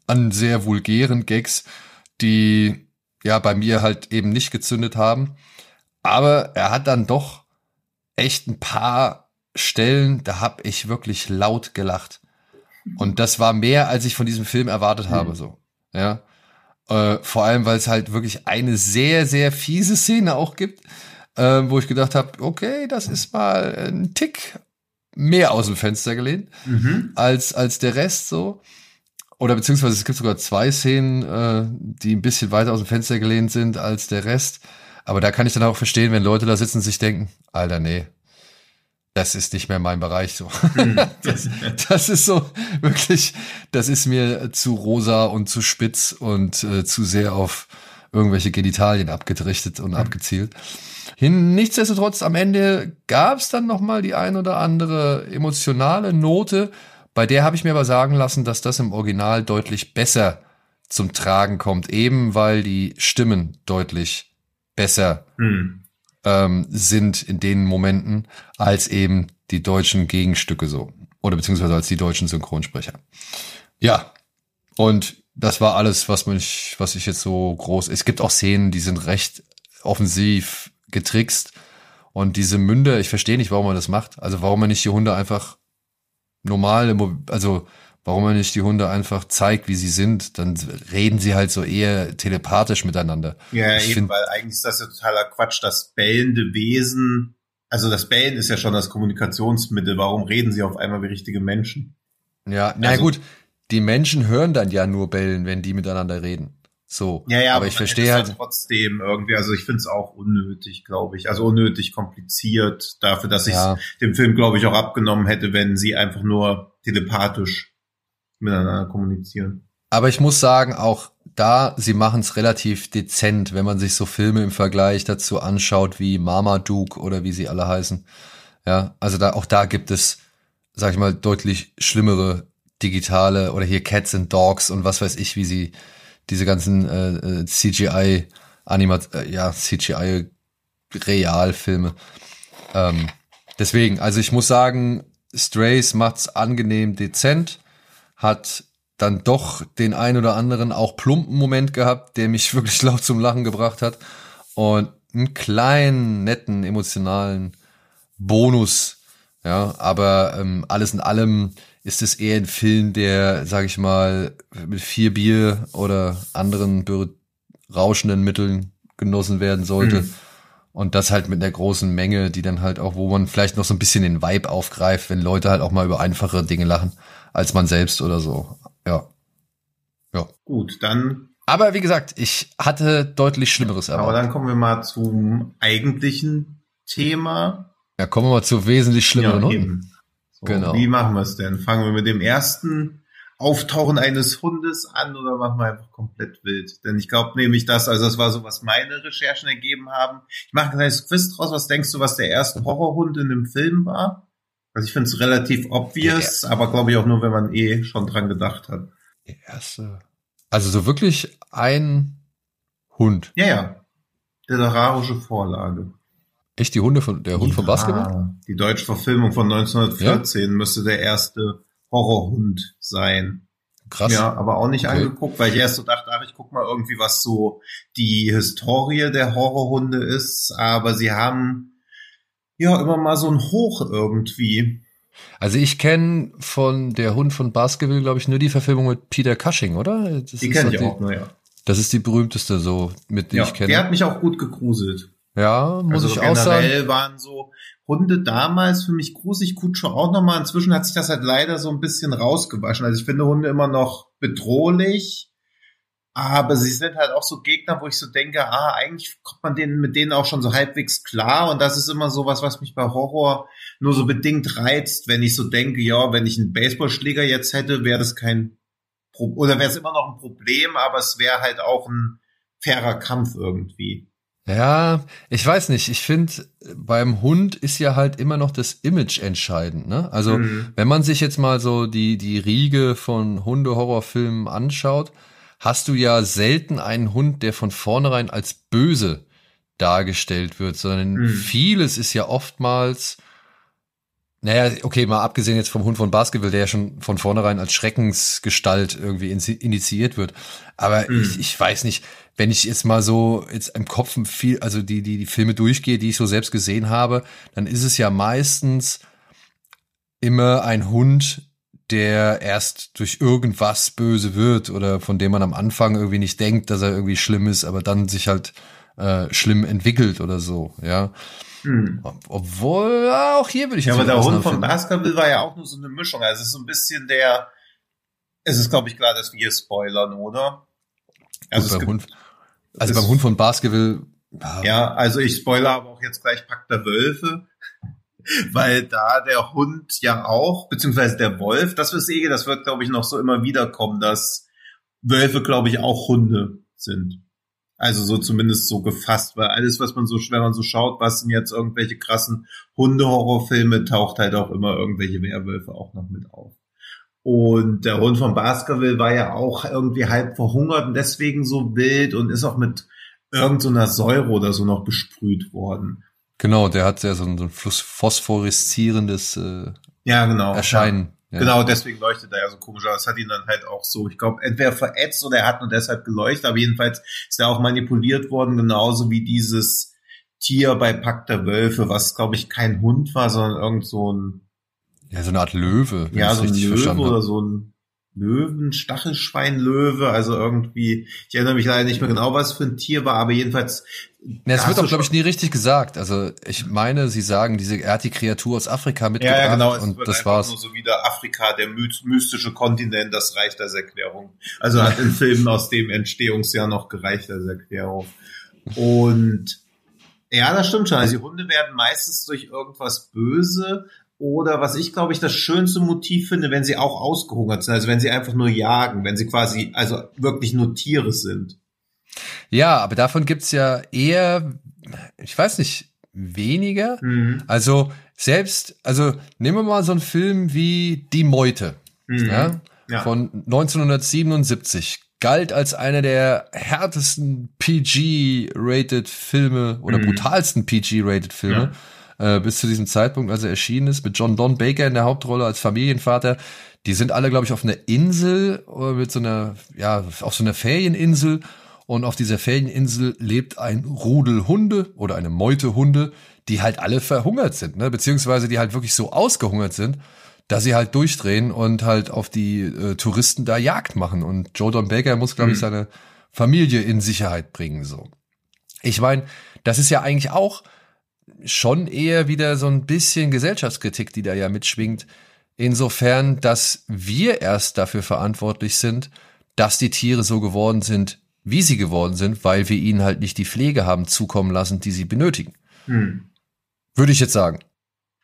an sehr vulgären Gags die ja bei mir halt eben nicht gezündet haben. Aber er hat dann doch echt ein paar Stellen, da habe ich wirklich laut gelacht. Und das war mehr, als ich von diesem Film erwartet habe, so. Ja. Äh, vor allem, weil es halt wirklich eine sehr, sehr fiese Szene auch gibt, äh, wo ich gedacht habe, okay, das ist mal ein Tick mehr aus dem Fenster gelehnt mhm. als, als der Rest so. Oder beziehungsweise es gibt sogar zwei Szenen, äh, die ein bisschen weiter aus dem Fenster gelehnt sind als der Rest. Aber da kann ich dann auch verstehen, wenn Leute da sitzen und sich denken, Alter, nee, das ist nicht mehr mein Bereich so. Hm. das, das, ist so wirklich, das ist mir zu rosa und zu spitz und äh, zu sehr auf irgendwelche Genitalien abgerichtet und mhm. abgezielt. Hin, nichtsdestotrotz, am Ende gab es dann noch mal die ein oder andere emotionale Note, bei der habe ich mir aber sagen lassen, dass das im Original deutlich besser zum Tragen kommt, eben weil die Stimmen deutlich besser hm. ähm, sind in den Momenten als eben die deutschen Gegenstücke so. Oder beziehungsweise als die deutschen Synchronsprecher. Ja. Und das war alles, was mich, was ich jetzt so groß. Es gibt auch Szenen, die sind recht offensiv getrickst. Und diese Münder, ich verstehe nicht, warum man das macht. Also warum man nicht die Hunde einfach normal, also warum man nicht die Hunde einfach zeigt, wie sie sind, dann reden sie halt so eher telepathisch miteinander. Ja, ich eben, find, weil eigentlich ist das ja totaler Quatsch, das bellende Wesen, also das Bellen ist ja schon das Kommunikationsmittel, warum reden sie auf einmal wie richtige Menschen? Ja, na also, gut, die Menschen hören dann ja nur bellen, wenn die miteinander reden. So. Ja, ja, aber, ich verstehe halt trotzdem irgendwie, also ich finde es auch unnötig, glaube ich. Also unnötig kompliziert dafür, dass ich ja. dem Film, glaube ich, auch abgenommen hätte, wenn sie einfach nur telepathisch miteinander kommunizieren. Aber ich muss sagen, auch da, sie machen es relativ dezent, wenn man sich so Filme im Vergleich dazu anschaut, wie Marmaduke oder wie sie alle heißen. Ja, also da, auch da gibt es, sag ich mal, deutlich schlimmere digitale oder hier Cats and Dogs und was weiß ich, wie sie diese ganzen äh, äh CGI Animat äh, ja CGI Realfilme. Ähm, deswegen, also ich muss sagen, Strays macht's angenehm dezent, hat dann doch den ein oder anderen auch plumpen Moment gehabt, der mich wirklich laut zum Lachen gebracht hat und einen kleinen, netten, emotionalen Bonus. Ja, aber ähm, alles in allem ist es eher ein Film, der, sag ich mal, mit vier Bier oder anderen berauschenden Mitteln genossen werden sollte. Mhm. Und das halt mit einer großen Menge, die dann halt auch, wo man vielleicht noch so ein bisschen den Vibe aufgreift, wenn Leute halt auch mal über einfache Dinge lachen, als man selbst oder so. Ja. Ja. Gut, dann. Aber wie gesagt, ich hatte deutlich Schlimmeres erwartet. Aber dann kommen wir mal zum eigentlichen Thema. Ja, kommen wir mal zu wesentlich schlimmeren ja. So, genau. Wie machen wir es denn? Fangen wir mit dem ersten Auftauchen eines Hundes an oder machen wir einfach komplett wild? Denn ich glaube nämlich, dass, also das war so, was meine Recherchen ergeben haben. Ich mache ein kleines Quiz draus. Was denkst du, was der erste Horrorhund in dem Film war? Also ich finde es relativ obvious, ja. aber glaube ich auch nur, wenn man eh schon dran gedacht hat. Der erste. Also so wirklich ein Hund. Ja, ja. Literarische Vorlage. Echt die Hunde von der Hund ja, von Basketball? Die deutsche Verfilmung von 1914 ja? müsste der erste Horrorhund sein. Krass. Ja, aber auch nicht okay. angeguckt, weil ich erst so dachte, ach, ich guck mal irgendwie, was so die Historie der Horrorhunde ist. Aber sie haben ja immer mal so ein Hoch irgendwie. Also ich kenne von der Hund von Baskerville, glaube ich, nur die Verfilmung mit Peter Cushing, oder? Das die kenne ich auch nur, ja. Das ist die berühmteste so, mit die ja, ich kenne. Der hat mich auch gut gegruselt. Ja, muss also ich auch sagen. Generell waren so Hunde damals für mich gruselig, Kutscho auch nochmal. Inzwischen hat sich das halt leider so ein bisschen rausgewaschen. Also ich finde Hunde immer noch bedrohlich, aber sie sind halt auch so Gegner, wo ich so denke, ah, eigentlich kommt man denen mit denen auch schon so halbwegs klar. Und das ist immer so was, was mich bei Horror nur so bedingt reizt, wenn ich so denke, ja, wenn ich einen Baseballschläger jetzt hätte, wäre das kein Pro oder wäre es immer noch ein Problem, aber es wäre halt auch ein fairer Kampf irgendwie. Ja, ich weiß nicht. Ich finde, beim Hund ist ja halt immer noch das Image entscheidend. Ne? Also mhm. wenn man sich jetzt mal so die die Riege von Hunde-Horrorfilmen anschaut, hast du ja selten einen Hund, der von vornherein als böse dargestellt wird, sondern mhm. vieles ist ja oftmals naja, okay, mal abgesehen jetzt vom Hund von Basketball, der ja schon von vornherein als Schreckensgestalt irgendwie initiiert wird. Aber mhm. ich, ich weiß nicht, wenn ich jetzt mal so jetzt im Kopf viel, also die, die, die Filme durchgehe, die ich so selbst gesehen habe, dann ist es ja meistens immer ein Hund, der erst durch irgendwas böse wird oder von dem man am Anfang irgendwie nicht denkt, dass er irgendwie schlimm ist, aber dann sich halt äh, schlimm entwickelt oder so, ja. Hm. Obwohl, auch hier würde ich Ja, aber der Hund von Baskerville war ja auch nur so eine Mischung. Also es ist so ein bisschen der, es ist glaube ich klar, dass wir spoilern, oder? Also, Gut, beim Hund, also beim Hund von Baskerville. Ja. ja, also ich spoilere aber auch jetzt gleich Pack der Wölfe. Weil da der Hund ja auch, beziehungsweise der Wolf, das ist eh, das wird, glaube ich, noch so immer wieder kommen, dass Wölfe, glaube ich, auch Hunde sind. Also so zumindest so gefasst, weil alles, was man so, wenn man so schaut, was sind jetzt irgendwelche krassen Hundehorrorfilme, taucht halt auch immer irgendwelche Werwölfe auch noch mit auf. Und der Hund von Baskerville war ja auch irgendwie halb verhungert und deswegen so wild und ist auch mit irgendeiner so Säure oder so noch besprüht worden. Genau, der hat ja so ein, so ein phosphoreszierendes äh, ja, genau, Erscheinen. Ja. Genau, deswegen leuchtet er ja so komisch. Aber es hat ihn dann halt auch so, ich glaube, entweder verätzt oder er hat nur deshalb geleuchtet, aber jedenfalls ist er auch manipuliert worden, genauso wie dieses Tier bei Pack der Wölfe, was, glaube ich, kein Hund war, sondern irgend so ein Ja, so eine Art Löwe. Ja, so ein Löwe oder so ein Löwen, Stachelschweinlöwe, also irgendwie, ich erinnere mich leider nicht mehr genau, was für ein Tier war, aber jedenfalls. Ja, es wird auch, glaube ich, nie richtig gesagt. Also ich meine, sie sagen, diese, er hat die Kreatur aus Afrika mitgebracht ja, ja, genau, es und das war's. Nur so wieder Afrika, der mystische Kontinent, das reicht als Erklärung. Also hat in Filmen aus dem Entstehungsjahr noch gereicht als Erklärung. Und ja, das stimmt schon. Also die Hunde werden meistens durch irgendwas böse, oder was ich, glaube ich, das schönste Motiv finde, wenn sie auch ausgehungert sind, also wenn sie einfach nur jagen, wenn sie quasi, also wirklich nur Tiere sind. Ja, aber davon gibt's ja eher, ich weiß nicht, weniger. Mhm. Also selbst, also nehmen wir mal so einen Film wie Die Meute mhm. ja, ja. von 1977 galt als einer der härtesten PG-rated Filme oder mhm. brutalsten PG-rated Filme. Ja äh, bis zu diesem Zeitpunkt, als er erschienen ist, mit John Don Baker in der Hauptrolle als Familienvater. Die sind alle, glaube ich, auf einer Insel oder mit so einer, ja, auf so einer Ferieninsel. Und auf dieser Ferieninsel lebt ein Rudel Hunde oder eine Meute Hunde, die halt alle verhungert sind, ne? beziehungsweise die halt wirklich so ausgehungert sind, dass sie halt durchdrehen und halt auf die äh, Touristen da Jagd machen. Und Jordan Baker muss, glaube ich, mhm. seine Familie in Sicherheit bringen. So. Ich meine, das ist ja eigentlich auch schon eher wieder so ein bisschen Gesellschaftskritik, die da ja mitschwingt. Insofern, dass wir erst dafür verantwortlich sind, dass die Tiere so geworden sind, wie sie geworden sind, weil wir ihnen halt nicht die Pflege haben zukommen lassen, die sie benötigen. Hm. Würde ich jetzt sagen.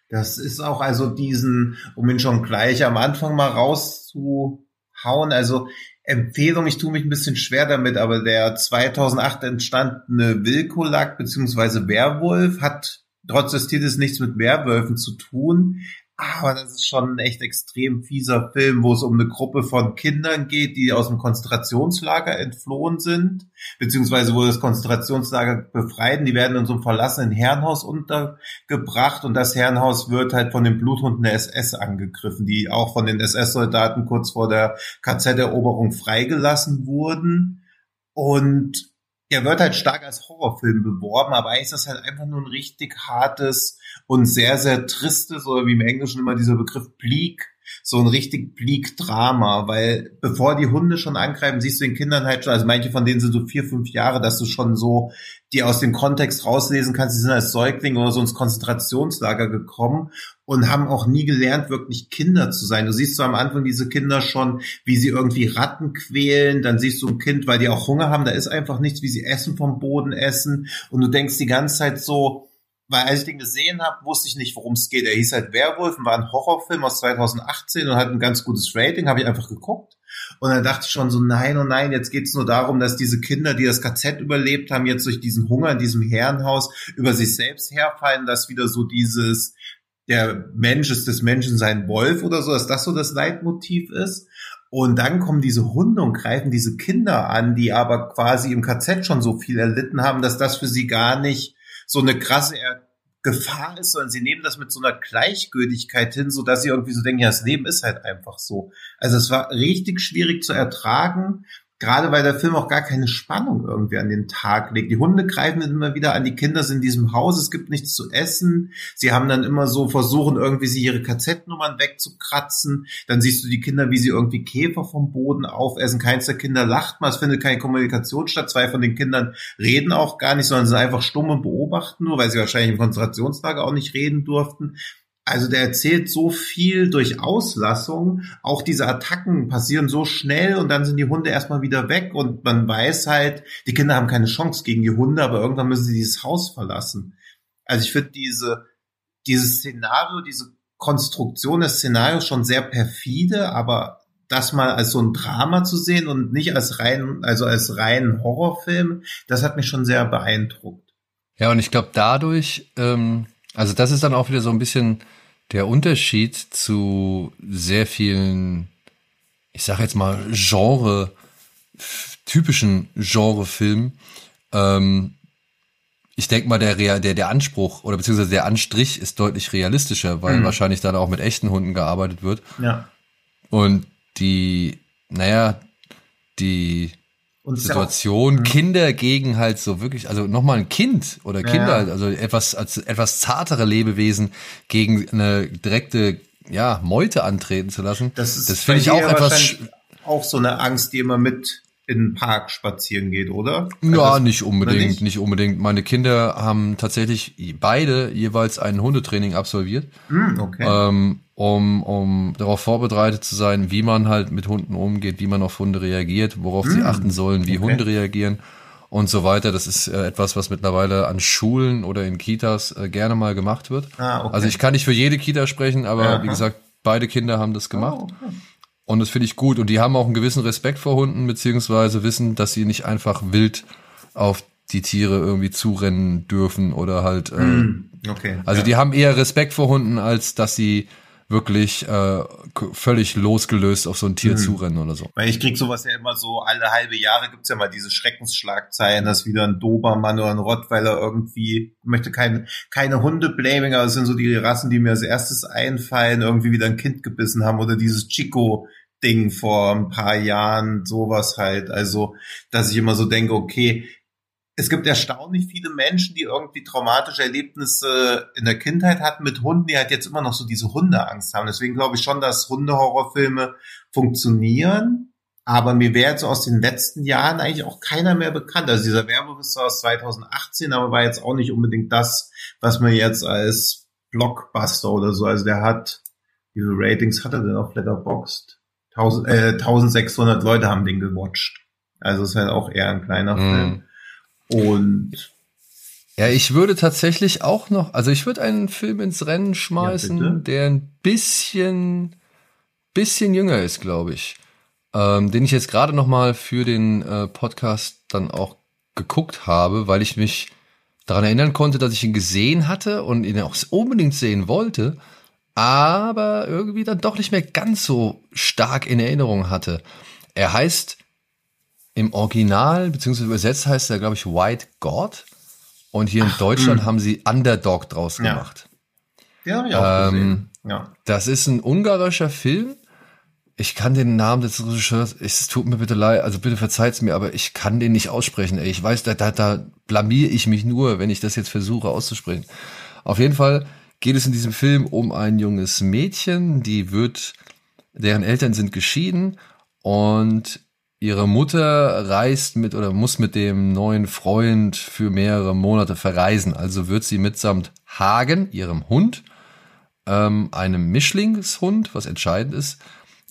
Das ist auch also diesen, um ihn schon gleich am Anfang mal rauszuhauen, also Empfehlung, ich tue mich ein bisschen schwer damit, aber der 2008 entstandene Wilkolak bzw. Werwolf hat trotz des Titels nichts mit Werwölfen zu tun, aber das ist schon ein echt extrem fieser Film, wo es um eine Gruppe von Kindern geht, die aus dem Konzentrationslager entflohen sind, beziehungsweise wo das Konzentrationslager befreiten. Die werden in so einem verlassenen Herrenhaus untergebracht und das Herrenhaus wird halt von den Bluthunden der SS angegriffen, die auch von den SS-Soldaten kurz vor der KZ-Eroberung freigelassen wurden. Und er wird halt stark als Horrorfilm beworben, aber eigentlich ist das halt einfach nur ein richtig hartes und sehr, sehr tristes oder wie im Englischen immer dieser Begriff bleak, so ein richtig bleak Drama, weil bevor die Hunde schon angreifen, siehst du den Kindern halt schon, also manche von denen sind so vier, fünf Jahre, dass du schon so die aus dem Kontext rauslesen kannst, die sind als Säugling oder so ins Konzentrationslager gekommen und haben auch nie gelernt, wirklich Kinder zu sein. Du siehst so am Anfang diese Kinder schon, wie sie irgendwie Ratten quälen, dann siehst du ein Kind, weil die auch Hunger haben, da ist einfach nichts, wie sie Essen vom Boden essen und du denkst die ganze Zeit so, weil als ich den gesehen habe, wusste ich nicht, worum es geht. Er hieß halt Werwolf und war ein Horrorfilm aus 2018 und hat ein ganz gutes Rating, habe ich einfach geguckt. Und dann dachte ich schon so, nein, oh nein, jetzt geht's nur darum, dass diese Kinder, die das KZ überlebt haben, jetzt durch diesen Hunger in diesem Herrenhaus über sich selbst herfallen, dass wieder so dieses, der Mensch ist des Menschen sein Wolf oder so, dass das so das Leitmotiv ist. Und dann kommen diese Hunde und greifen diese Kinder an, die aber quasi im KZ schon so viel erlitten haben, dass das für sie gar nicht so eine krasse Gefahr ist, sondern sie nehmen das mit so einer Gleichgültigkeit hin, so dass sie irgendwie so denken, ja, das Leben ist halt einfach so. Also es war richtig schwierig zu ertragen. Gerade weil der Film auch gar keine Spannung irgendwie an den Tag legt. Die Hunde greifen immer wieder an, die Kinder sind in diesem Haus, es gibt nichts zu essen. Sie haben dann immer so versuchen, irgendwie sie ihre KZ-Nummern wegzukratzen. Dann siehst du die Kinder, wie sie irgendwie Käfer vom Boden aufessen. Keins der Kinder lacht mal, es findet keine Kommunikation statt. Zwei von den Kindern reden auch gar nicht, sondern sind einfach stumm und beobachten nur, weil sie wahrscheinlich im Konzentrationslager auch nicht reden durften. Also der erzählt so viel durch Auslassung. Auch diese Attacken passieren so schnell und dann sind die Hunde erstmal wieder weg und man weiß halt, die Kinder haben keine Chance gegen die Hunde, aber irgendwann müssen sie dieses Haus verlassen. Also ich finde diese, dieses Szenario, diese Konstruktion des Szenarios schon sehr perfide, aber das mal als so ein Drama zu sehen und nicht als rein, also als reinen Horrorfilm, das hat mich schon sehr beeindruckt. Ja, und ich glaube dadurch, ähm, also das ist dann auch wieder so ein bisschen der Unterschied zu sehr vielen, ich sag jetzt mal, Genre, typischen Genrefilmen. Ähm, ich denke mal, der, der, der Anspruch oder beziehungsweise der Anstrich ist deutlich realistischer, weil mhm. wahrscheinlich dann auch mit echten Hunden gearbeitet wird. Ja. Und die, naja, die und Situation, Kinder gegen halt so wirklich, also nochmal ein Kind oder Kinder, ja. also etwas als etwas zartere Lebewesen gegen eine direkte ja, Meute antreten zu lassen. Das, ist das finde ich auch etwas auch so eine Angst, die immer mit in den Park spazieren geht, oder? Ja, also, nicht unbedingt, nicht? nicht? unbedingt. Meine Kinder haben tatsächlich beide jeweils ein Hundetraining absolviert, mm, okay. ähm, um, um darauf vorbereitet zu sein, wie man halt mit Hunden umgeht, wie man auf Hunde reagiert, worauf mm, sie achten sollen, wie okay. Hunde reagieren und so weiter. Das ist äh, etwas, was mittlerweile an Schulen oder in Kitas äh, gerne mal gemacht wird. Ah, okay. Also ich kann nicht für jede Kita sprechen, aber Aha. wie gesagt, beide Kinder haben das gemacht. Oh, okay. Und das finde ich gut. Und die haben auch einen gewissen Respekt vor Hunden, beziehungsweise wissen, dass sie nicht einfach wild auf die Tiere irgendwie zurennen dürfen oder halt. Äh, hm, okay. Also ja. die haben eher Respekt vor Hunden, als dass sie wirklich äh, völlig losgelöst auf so ein Tier mhm. zurennen oder so. Weil ich krieg sowas ja immer so, alle halbe Jahre gibt's ja mal diese Schreckensschlagzeilen, dass wieder ein Dobermann oder ein Rottweiler irgendwie, möchte keine, keine Hunde-Blaming, aber es sind so die Rassen, die mir als erstes einfallen, irgendwie wieder ein Kind gebissen haben oder dieses Chico Ding vor ein paar Jahren, sowas halt. Also, dass ich immer so denke, okay, es gibt erstaunlich viele Menschen, die irgendwie traumatische Erlebnisse in der Kindheit hatten mit Hunden, die halt jetzt immer noch so diese Hundeangst haben. Deswegen glaube ich schon, dass Hundehorrorfilme funktionieren. Aber mir wäre jetzt aus den letzten Jahren eigentlich auch keiner mehr bekannt. Also dieser Werwolf ist aus 2018, aber war jetzt auch nicht unbedingt das, was man jetzt als Blockbuster oder so. Also der hat, wie viele Ratings hat er denn auf Letterboxd? 1000, äh, 1600 Leute haben den gewatcht. Also ist halt auch eher ein kleiner mhm. Film. Und ja, ich würde tatsächlich auch noch, also ich würde einen Film ins Rennen schmeißen, ja, der ein bisschen, bisschen jünger ist, glaube ich. Ähm, den ich jetzt gerade noch mal für den äh, Podcast dann auch geguckt habe, weil ich mich daran erinnern konnte, dass ich ihn gesehen hatte und ihn auch unbedingt sehen wollte, aber irgendwie dann doch nicht mehr ganz so stark in Erinnerung hatte. Er heißt im Original, beziehungsweise übersetzt heißt er, glaube ich, White God. Und hier Ach, in Deutschland mh. Hm. haben sie Underdog draus ja. gemacht. Ja, habe ich auch ähm, Ja. Das ist ein ungarischer Film. Ich kann den Namen des Regisseurs, es tut mir bitte leid, also bitte verzeiht's mir, aber ich kann den nicht aussprechen. Ey. Ich weiß, da, da, da blamier ich mich nur, wenn ich das jetzt versuche auszusprechen. Auf jeden Fall geht es in diesem Film um ein junges Mädchen, die wird, deren Eltern sind geschieden und ihre Mutter reist mit oder muss mit dem neuen Freund für mehrere Monate verreisen. Also wird sie mitsamt Hagen, ihrem Hund, ähm, einem Mischlingshund, was entscheidend ist,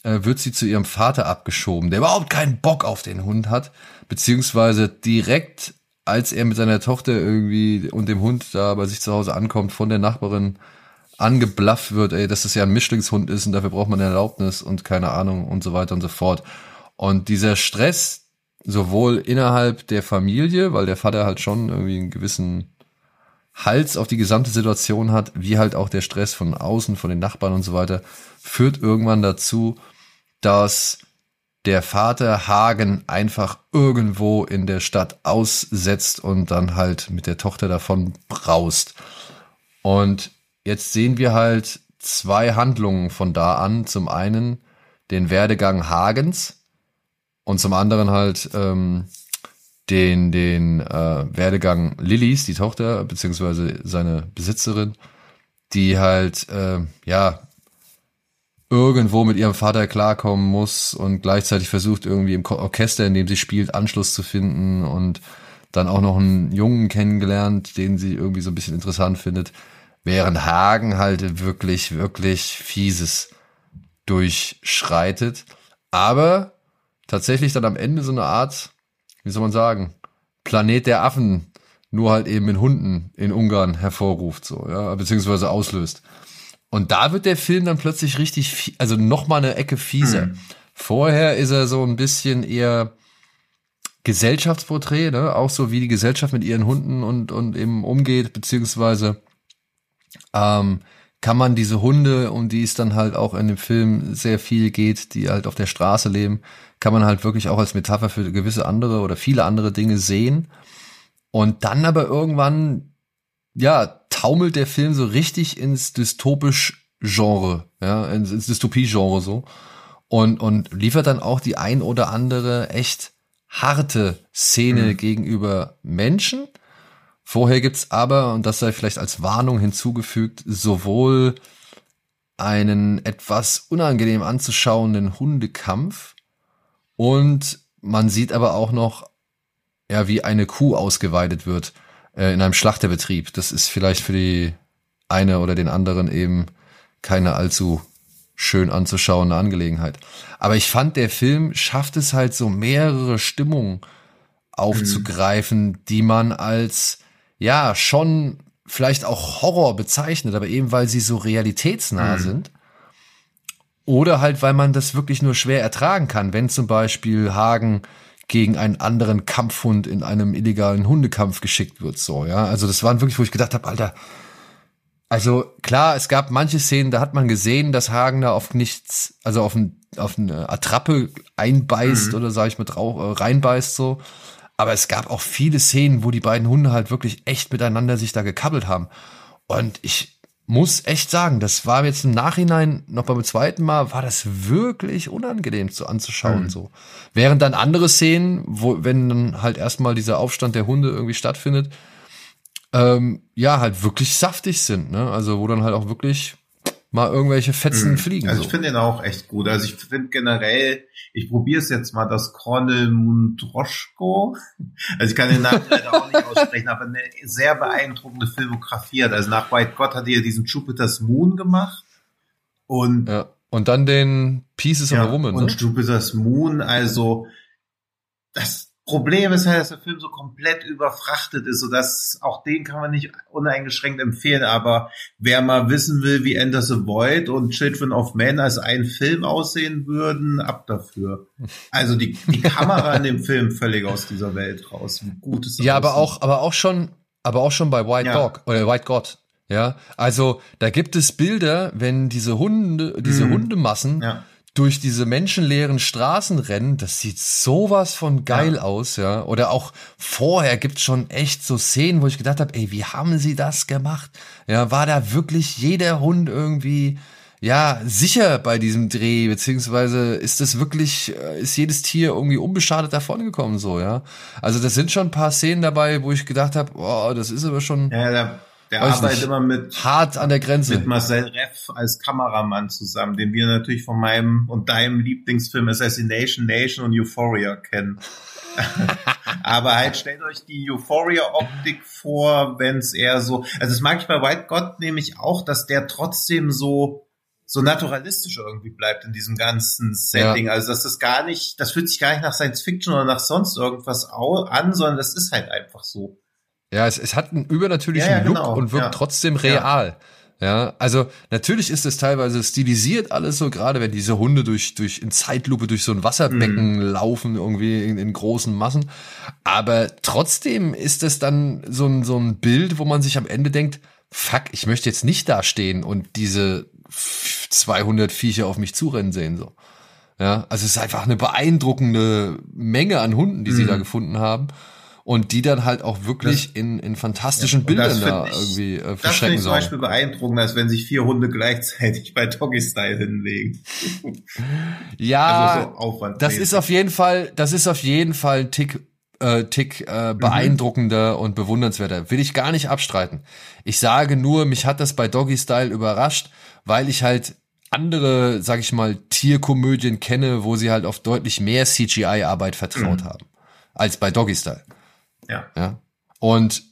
äh, wird sie zu ihrem Vater abgeschoben, der überhaupt keinen Bock auf den Hund hat, beziehungsweise direkt, als er mit seiner Tochter irgendwie und dem Hund da bei sich zu Hause ankommt, von der Nachbarin angeblafft wird, ey, dass das ja ein Mischlingshund ist und dafür braucht man eine Erlaubnis und keine Ahnung und so weiter und so fort. Und dieser Stress, sowohl innerhalb der Familie, weil der Vater halt schon irgendwie einen gewissen Hals auf die gesamte Situation hat, wie halt auch der Stress von außen, von den Nachbarn und so weiter, führt irgendwann dazu, dass der Vater Hagen einfach irgendwo in der Stadt aussetzt und dann halt mit der Tochter davon braust. Und jetzt sehen wir halt zwei Handlungen von da an. Zum einen den Werdegang Hagens, und zum anderen halt ähm, den, den äh, Werdegang Lillys, die Tochter, beziehungsweise seine Besitzerin, die halt, äh, ja, irgendwo mit ihrem Vater klarkommen muss und gleichzeitig versucht, irgendwie im Orchester, in dem sie spielt, Anschluss zu finden und dann auch noch einen Jungen kennengelernt, den sie irgendwie so ein bisschen interessant findet, während Hagen halt wirklich, wirklich fieses durchschreitet. Aber tatsächlich dann am Ende so eine Art, wie soll man sagen, Planet der Affen, nur halt eben in Hunden in Ungarn hervorruft, so, ja, beziehungsweise auslöst. Und da wird der Film dann plötzlich richtig, also noch mal eine Ecke fieser. Mhm. Vorher ist er so ein bisschen eher Gesellschaftsporträt, ne? auch so wie die Gesellschaft mit ihren Hunden und, und eben umgeht, beziehungsweise ähm, kann man diese Hunde, um die es dann halt auch in dem Film sehr viel geht, die halt auf der Straße leben, kann man halt wirklich auch als Metapher für gewisse andere oder viele andere Dinge sehen. Und dann aber irgendwann, ja, taumelt der Film so richtig ins dystopisch Genre, ja, ins, ins Dystopie-Genre so. Und, und liefert dann auch die ein oder andere echt harte Szene mhm. gegenüber Menschen, Vorher gibt's aber, und das sei vielleicht als Warnung hinzugefügt, sowohl einen etwas unangenehm anzuschauenden Hundekampf und man sieht aber auch noch, ja, wie eine Kuh ausgeweidet wird äh, in einem Schlachterbetrieb. Das ist vielleicht für die eine oder den anderen eben keine allzu schön anzuschauende Angelegenheit. Aber ich fand, der Film schafft es halt so mehrere Stimmungen aufzugreifen, mhm. die man als ja, schon vielleicht auch Horror bezeichnet, aber eben weil sie so realitätsnah mhm. sind. Oder halt, weil man das wirklich nur schwer ertragen kann, wenn zum Beispiel Hagen gegen einen anderen Kampfhund in einem illegalen Hundekampf geschickt wird, so, ja. Also das waren wirklich, wo ich gedacht habe, Alter, also klar, es gab manche Szenen, da hat man gesehen, dass Hagen da auf nichts, also auf, ein, auf eine Attrappe einbeißt mhm. oder sag ich mal drauf, äh, reinbeißt so. Aber es gab auch viele Szenen, wo die beiden Hunde halt wirklich echt miteinander sich da gekabbelt haben. Und ich muss echt sagen, das war jetzt im Nachhinein noch beim zweiten Mal, war das wirklich unangenehm zu anzuschauen, Mhm. so. Während dann andere Szenen, wo, wenn dann halt erstmal dieser Aufstand der Hunde irgendwie stattfindet, ähm, ja, halt wirklich saftig sind, ne? Also, wo dann halt auch wirklich mal irgendwelche Fetzen Mhm. fliegen. Also so. ich finde den auch echt gut. Also ich finde generell, ich probiere es jetzt mal, das Kornel Mundroschko. Also ich kann den Namen leider auch nicht aussprechen, aber eine sehr beeindruckende Filmografie hat. Also nach White God hat er diesen Jupiter's Moon gemacht. Und ja. Und dann den Pieces of ja, a Woman, und ne? Jupiter's Moon, also das Problem ist halt, dass der Film so komplett überfrachtet ist, sodass auch den kann man nicht uneingeschränkt empfehlen. Aber wer mal wissen will, wie Enter the Void und Children of Men als ein Film aussehen würden, ab dafür. Also die, die Kamera in dem Film völlig aus dieser Welt raus. Wie gut ist das Ja, aber auch, aber auch schon, aber auch schon bei White Ja. Dog oder White God. Ja, also da gibt es Bilder, wenn diese Hunde, diese Mhm. Hundemassen Ja. Durch diese menschenleeren Straßen rennen, das sieht sowas von geil aus, ja. Oder auch vorher gibt's schon echt so Szenen, wo ich gedacht habe, ey, wie haben sie das gemacht? Ja, war da wirklich jeder Hund irgendwie ja sicher bei diesem Dreh, beziehungsweise ist das wirklich, äh, ist jedes Tier irgendwie unbeschadet davongekommen, so, ja. Also das sind schon ein paar Szenen dabei, wo ich gedacht habe, oh, das ist aber schon Ja, der, der Weiß arbeitet nicht. immer mit hart an der Grenze. mit Marcel Reff als Kameramann zusammen, den wir natürlich von meinem und deinem Lieblingsfilm Assassination Nation und Euphoria kennen. Aber halt stellt euch die Euphoria-Optik vor, wenn es eher so, also das mag ich bei White God nämlich auch, dass der trotzdem so so naturalistisch irgendwie bleibt in diesem ganzen Setting. Also dass das gar nicht, das fühlt sich gar nicht nach Science Fiction oder nach sonst irgendwas an, sondern das ist halt einfach so. Ja, es, es hat einen übernatürlichen Ja, ja, Look genau, und wirkt ja. trotzdem real. Ja. also natürlich ist es teilweise stilisiert alles so, gerade wenn diese Hunde durch, durch in Zeitlupe durch so ein Wasserbecken Mhm. laufen, irgendwie in, in großen Massen. Aber trotzdem ist es dann so ein, so ein Bild, wo man sich am Ende denkt, fuck, ich möchte jetzt nicht da stehen und diese 200 Viecher auf mich zurennen sehen, so. Ja, also es ist einfach eine beeindruckende Menge an Hunden, die sie Mhm. da gefunden haben. Und die dann halt auch wirklich in, in fantastischen Ja, das Bildern da ich- irgendwie äh, Das finde ich zum. Beispiel beeindruckend, als wenn sich vier Hunde gleichzeitig bei Doggy Style hinlegen. Ja, also so das ist auf jeden Fall, das ist auf jeden Fall ein Tick, äh, Tick Mhm. äh, beeindruckender und bewundernswerter. Will ich gar nicht abstreiten. Ich sage nur, mich hat das bei Doggy Style überrascht, weil ich halt andere, sag ich mal, Tierkomödien kenne, wo sie halt auf deutlich mehr CGI-Arbeit vertraut Mhm. haben als bei Doggy Style. Ja. Ja. Und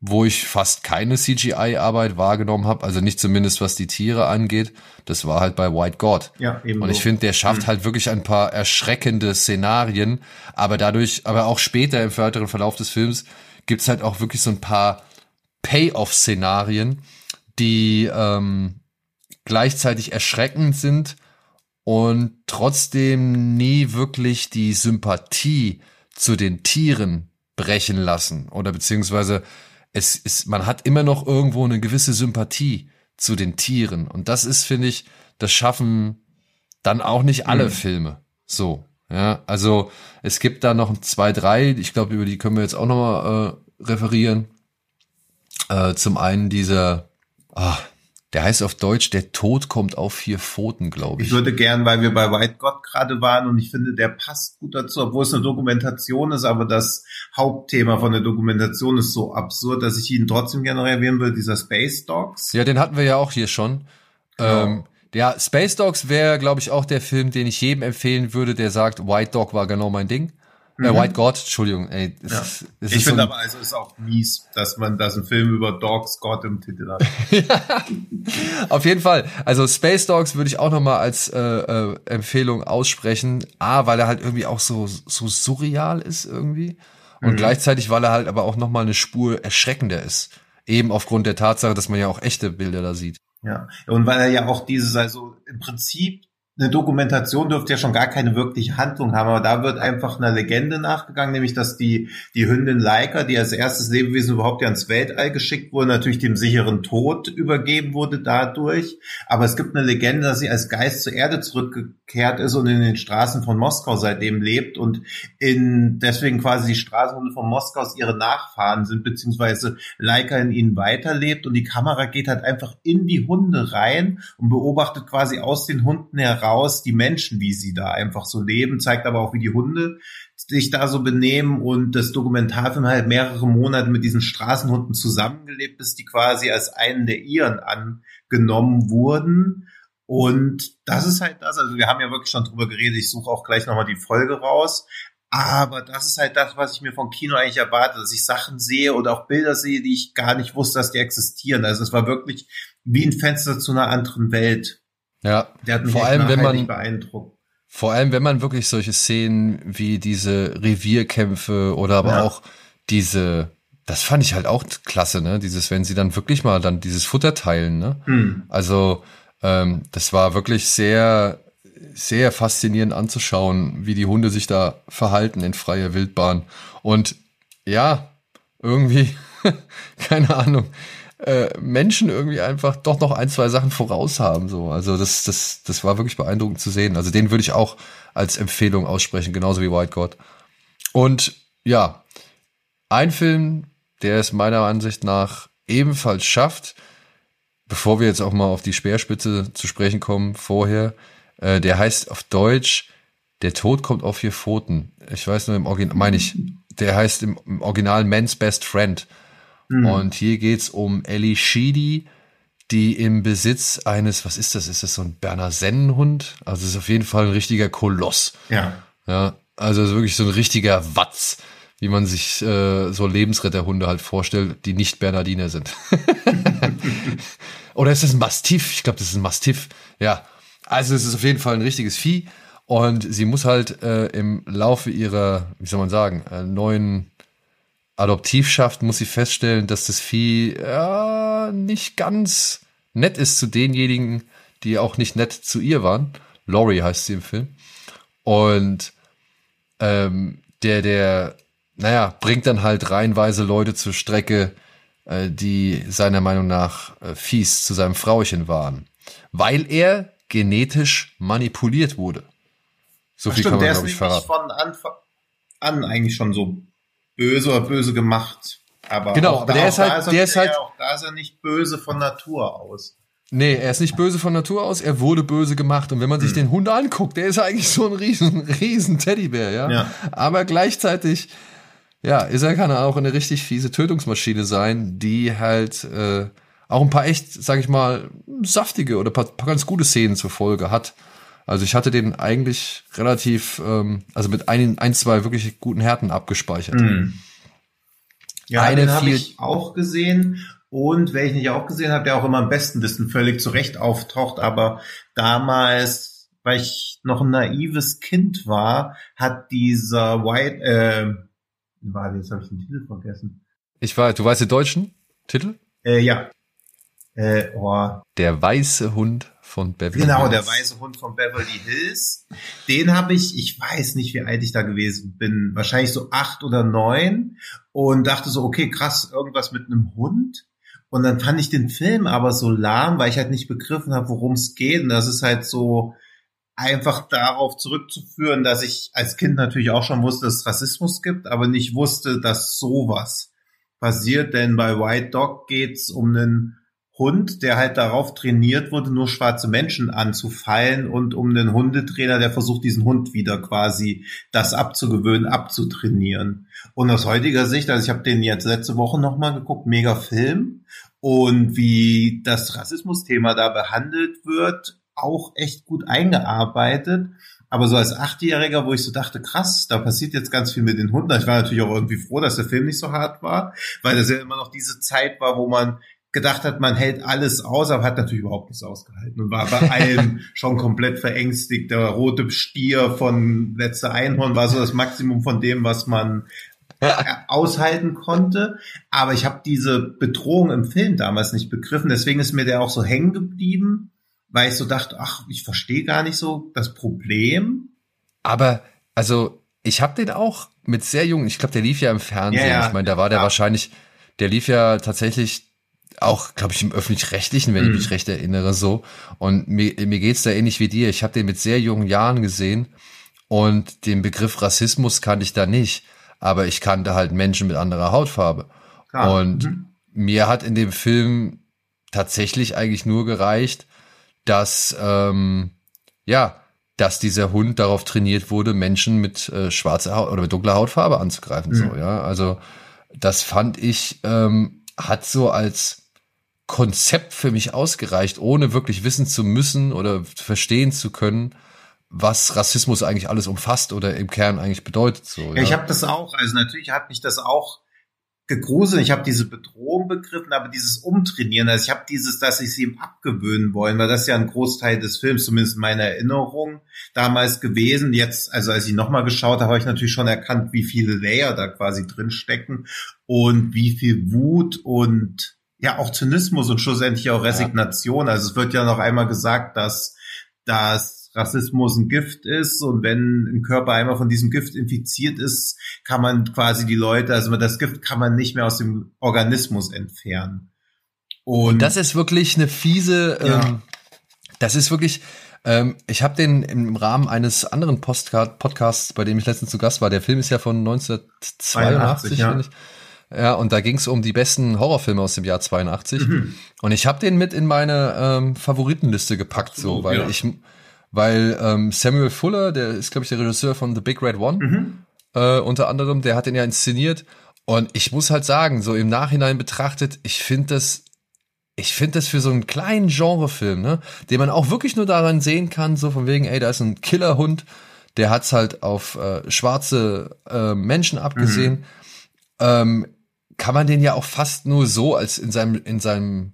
wo ich fast keine CGI-Arbeit wahrgenommen habe, also nicht zumindest was die Tiere angeht, das war halt bei White God. Ja, eben Und ich finde, der schafft Mhm. halt wirklich ein paar erschreckende Szenarien, aber dadurch, aber auch später im weiteren Verlauf des Films gibt's halt auch wirklich so ein paar Payoff-Szenarien, die ähm, gleichzeitig erschreckend sind und trotzdem nie wirklich die Sympathie zu den Tieren brechen lassen oder beziehungsweise es ist, man hat immer noch irgendwo eine gewisse Sympathie zu den Tieren und das ist, finde ich, das schaffen dann auch nicht alle Mhm. Filme. So, ja, also es gibt da noch zwei, drei, ich glaube, über die können wir jetzt auch noch mal äh, referieren. Äh, zum einen dieser, ah, der heißt auf Deutsch, der Tod kommt auf vier Pfoten, glaube Ich ich. würde gern, weil wir bei White God gerade waren und ich finde, der passt gut dazu, obwohl es eine Dokumentation ist, aber das Hauptthema von der Dokumentation ist so absurd, dass ich ihn trotzdem gerne noch erwähnen will, dieser Space Dogs. Ja, den hatten wir ja auch hier schon. Genau. Ähm, ja, Space Dogs wäre, glaube ich, auch der Film, den ich jedem empfehlen würde, der sagt, White Dog war genau mein Ding. Äh, Mhm. White God, Entschuldigung, ey. Ja. ist, Ich so finde ein- aber, also ist auch mies, dass man, dass ein Film über Dogs Gott im Titel hat. Auf jeden Fall. Also Space Dogs würde ich auch noch mal als äh, äh, Empfehlung aussprechen. A, weil er halt irgendwie auch so so surreal ist irgendwie und Mhm. gleichzeitig, weil er halt aber auch noch mal eine Spur erschreckender ist. Eben aufgrund der Tatsache, dass man ja auch echte Bilder da sieht. Ja. Und weil er ja auch dieses, also im Prinzip eine Dokumentation dürfte ja schon gar keine wirkliche Handlung haben, aber da wird einfach einer Legende nachgegangen, nämlich dass die, die Hündin Leica, die als erstes Lebewesen überhaupt ja ins Weltall geschickt wurde, natürlich dem sicheren Tod übergeben wurde dadurch. Aber es gibt eine Legende, dass sie als Geist zur Erde zurückgekehrt ist und in den Straßen von Moskau seitdem lebt und in, deswegen quasi die Straßenhunde von Moskau ihre Nachfahren sind, beziehungsweise Leica in ihnen weiterlebt und die Kamera geht halt einfach in die Hunde rein und beobachtet quasi aus den Hunden heraus, raus, die Menschen, wie sie da einfach so leben, zeigt aber auch, wie die Hunde sich da so benehmen und das Dokumentarfilm halt mehrere Monate mit diesen Straßenhunden zusammengelebt, bis die quasi als einen der ihren angenommen wurden. Und das ist halt das, also wir haben ja wirklich schon drüber geredet, ich suche auch gleich nochmal die Folge raus, aber das ist halt das, was ich mir vom Kino eigentlich erwarte, dass ich Sachen sehe oder auch Bilder sehe, die ich gar nicht wusste, dass die existieren. Also es war wirklich wie ein Fenster zu einer anderen Welt. Ja, vor allem wenn man vor allem wenn man wirklich solche Szenen wie diese Revierkämpfe oder aber ja. auch diese das fand ich halt auch klasse, ne? Dieses, wenn sie dann wirklich mal dann dieses Futter teilen, ne? Hm. Also ähm, das war wirklich sehr, sehr faszinierend anzuschauen, wie die Hunde sich da verhalten in freier Wildbahn. Und ja, irgendwie, keine Ahnung, äh, Menschen irgendwie einfach doch noch ein, zwei Sachen voraus haben. So. Also das, das, das war wirklich beeindruckend zu sehen. Also den würde ich auch als Empfehlung aussprechen, genauso wie White God. Und ja, ein Film, der es meiner Ansicht nach ebenfalls schafft, bevor wir jetzt auch mal auf die Speerspitze zu sprechen kommen, vorher, äh, der heißt auf Deutsch Der Tod kommt auf vier Pfoten. Ich weiß nur im Original, meine ich, der heißt im, im Original Man's Best Friend. Mhm. Und hier geht's um Ellie Sheedy, die im Besitz eines, was ist das? Ist das so ein Berner Sennenhund? Also es ist auf jeden Fall ein richtiger Koloss. Ja. Ja, also wirklich so ein richtiger Watz, wie man sich äh, so Lebensretterhunde halt vorstellt, die nicht Bernardiner sind. Oder ist das ein Mastiff? Ich glaube, das ist ein Mastiff. Ja, also es ist auf jeden Fall ein richtiges Vieh. Und sie muss halt äh, im Laufe ihrer, wie soll man sagen, äh, neuen Adoptivschaft muss sie feststellen, dass das Vieh ja, nicht ganz nett ist zu denjenigen, die auch nicht nett zu ihr waren. Laurie heißt sie im Film. Und ähm, der, der, naja, bringt dann halt reihenweise Leute zur Strecke, äh, die seiner Meinung nach äh, fies zu seinem Frauchen waren. Weil er genetisch manipuliert wurde. So Ach viel stimmt, kann man, glaube ich, verraten. von Anfang an eigentlich schon so böse oder böse gemacht. Aber genau, aber der ist halt, ist der ist halt, auch da ist er nicht böse von Natur aus. Nee, er ist nicht böse von Natur aus, er wurde böse gemacht. Und wenn man sich hm. den Hund anguckt, der ist eigentlich so ein riesen, riesen Teddybär, ja? ja. Aber gleichzeitig, ja, ist er kann auch eine richtig fiese Tötungsmaschine sein, die halt äh, auch ein paar echt, sag ich mal, saftige oder paar, paar ganz gute Szenen zur Folge hat. Also ich hatte den eigentlich relativ, ähm, also mit ein, ein, zwei wirklich guten Härten abgespeichert. Mhm. Ja, Eine den habe ich auch gesehen. Und wer ich nicht auch gesehen habe, der auch immer am besten wissen, völlig zurecht auftaucht, aber damals, weil ich noch ein naives Kind war, hat dieser White, äh, warte, jetzt habe ich den Titel vergessen. Ich war, du weißt den deutschen Titel? Äh, ja. Äh, oh. Der weiße Hund von Beverly genau, Hills. Genau, der weiße Hund von Beverly Hills. Den habe ich, ich weiß nicht, wie alt ich da gewesen bin, wahrscheinlich so acht oder neun und dachte so, okay, krass, irgendwas mit einem Hund. Und dann fand ich den Film aber so lahm, weil ich halt nicht begriffen habe, worum es geht. Und das ist halt so einfach darauf zurückzuführen, dass ich als Kind natürlich auch schon wusste, dass es Rassismus gibt, aber nicht wusste, dass sowas passiert. Denn bei White Dog geht's um einen Hund, der halt darauf trainiert wurde, nur schwarze Menschen anzufallen und um einen Hundetrainer, der versucht, diesen Hund wieder quasi das abzugewöhnen, abzutrainieren. Und aus heutiger Sicht, also ich habe den jetzt letzte Woche nochmal geguckt, mega Film. Und wie das Rassismusthema da behandelt wird, auch echt gut eingearbeitet. Aber so als Achtjähriger, wo ich so dachte, krass, da passiert jetzt ganz viel mit den Hunden. Ich war natürlich auch irgendwie froh, dass der Film nicht so hart war, weil das ja immer noch diese Zeit war, wo man gedacht hat, man hält alles aus, aber hat natürlich überhaupt nichts ausgehalten und war bei allem schon komplett verängstigt. Der rote Stier von letzter Einhorn war so das Maximum von dem, was man aushalten konnte. Aber ich habe diese Bedrohung im Film damals nicht begriffen. Deswegen ist mir der auch so hängen geblieben. weil ich so dachte, ach, ich verstehe gar nicht so das Problem. Aber, also, ich habe den auch mit sehr jungen, ich glaube, der lief ja im Fernsehen. Ja, ja. Ich meine, da war der ja. wahrscheinlich, der lief ja tatsächlich auch, glaube ich, im öffentlich-rechtlichen, wenn mhm. ich mich recht erinnere, so. Und mir, mir geht's da ähnlich wie dir. Ich habe den mit sehr jungen Jahren gesehen und den Begriff Rassismus kannte ich da nicht, aber ich kannte halt Menschen mit anderer Hautfarbe. Klar. Und mhm. mir hat in dem Film tatsächlich eigentlich nur gereicht, dass ähm, ja, dass dieser Hund darauf trainiert wurde, Menschen mit äh, schwarzer Haut oder mit dunkler Hautfarbe anzugreifen. Mhm. So, ja. Also das fand ich, ähm, hat so als Konzept für mich ausgereicht, ohne wirklich wissen zu müssen oder verstehen zu können, was Rassismus eigentlich alles umfasst oder im Kern eigentlich bedeutet. So, ja, ja ich habe das auch. Also natürlich hat mich das auch gegruselt. Ich habe diese Bedrohung begriffen, aber dieses Umtrainieren, also ich habe dieses, dass ich sie ihm abgewöhnen wollen, weil das ist ja ein Großteil des Films, zumindest in meiner Erinnerung damals gewesen. Jetzt, also als ich nochmal geschaut habe, habe ich natürlich schon erkannt, wie viele Layer da quasi drin stecken und wie viel Wut und ja auch Zynismus und schlussendlich auch Resignation. Ja. Also es wird ja noch einmal gesagt, dass dass Rassismus ein Gift ist und wenn ein Körper einmal von diesem Gift infiziert ist, kann man quasi die Leute, also das Gift kann man nicht mehr aus dem Organismus entfernen. Und, und das ist wirklich eine fiese, ja. ähm, das ist wirklich, ähm, ich habe den im Rahmen eines anderen Postcard Podcasts, bei dem ich letztens zu Gast war, der Film ist ja von 1982, ja. Ja, und da ging es um die besten Horrorfilme aus dem Jahr 82. Mhm. Und ich habe den mit in meine ähm, Favoritenliste gepackt, Absolut, so, weil ja. ich weil ähm, Samuel Fuller, der ist, glaube ich, der Regisseur von The Big Red One, mhm. äh, unter anderem, der hat den ja inszeniert. Und ich muss halt sagen, so im Nachhinein betrachtet, ich finde das, ich finde das für so einen kleinen Genrefilm, ne, den man auch wirklich nur daran sehen kann, so von wegen, ey, da ist ein Killerhund, der hat's halt auf äh, schwarze äh, Menschen abgesehen. Mhm. Ähm, kann man den ja auch fast nur so als in seinem in seinem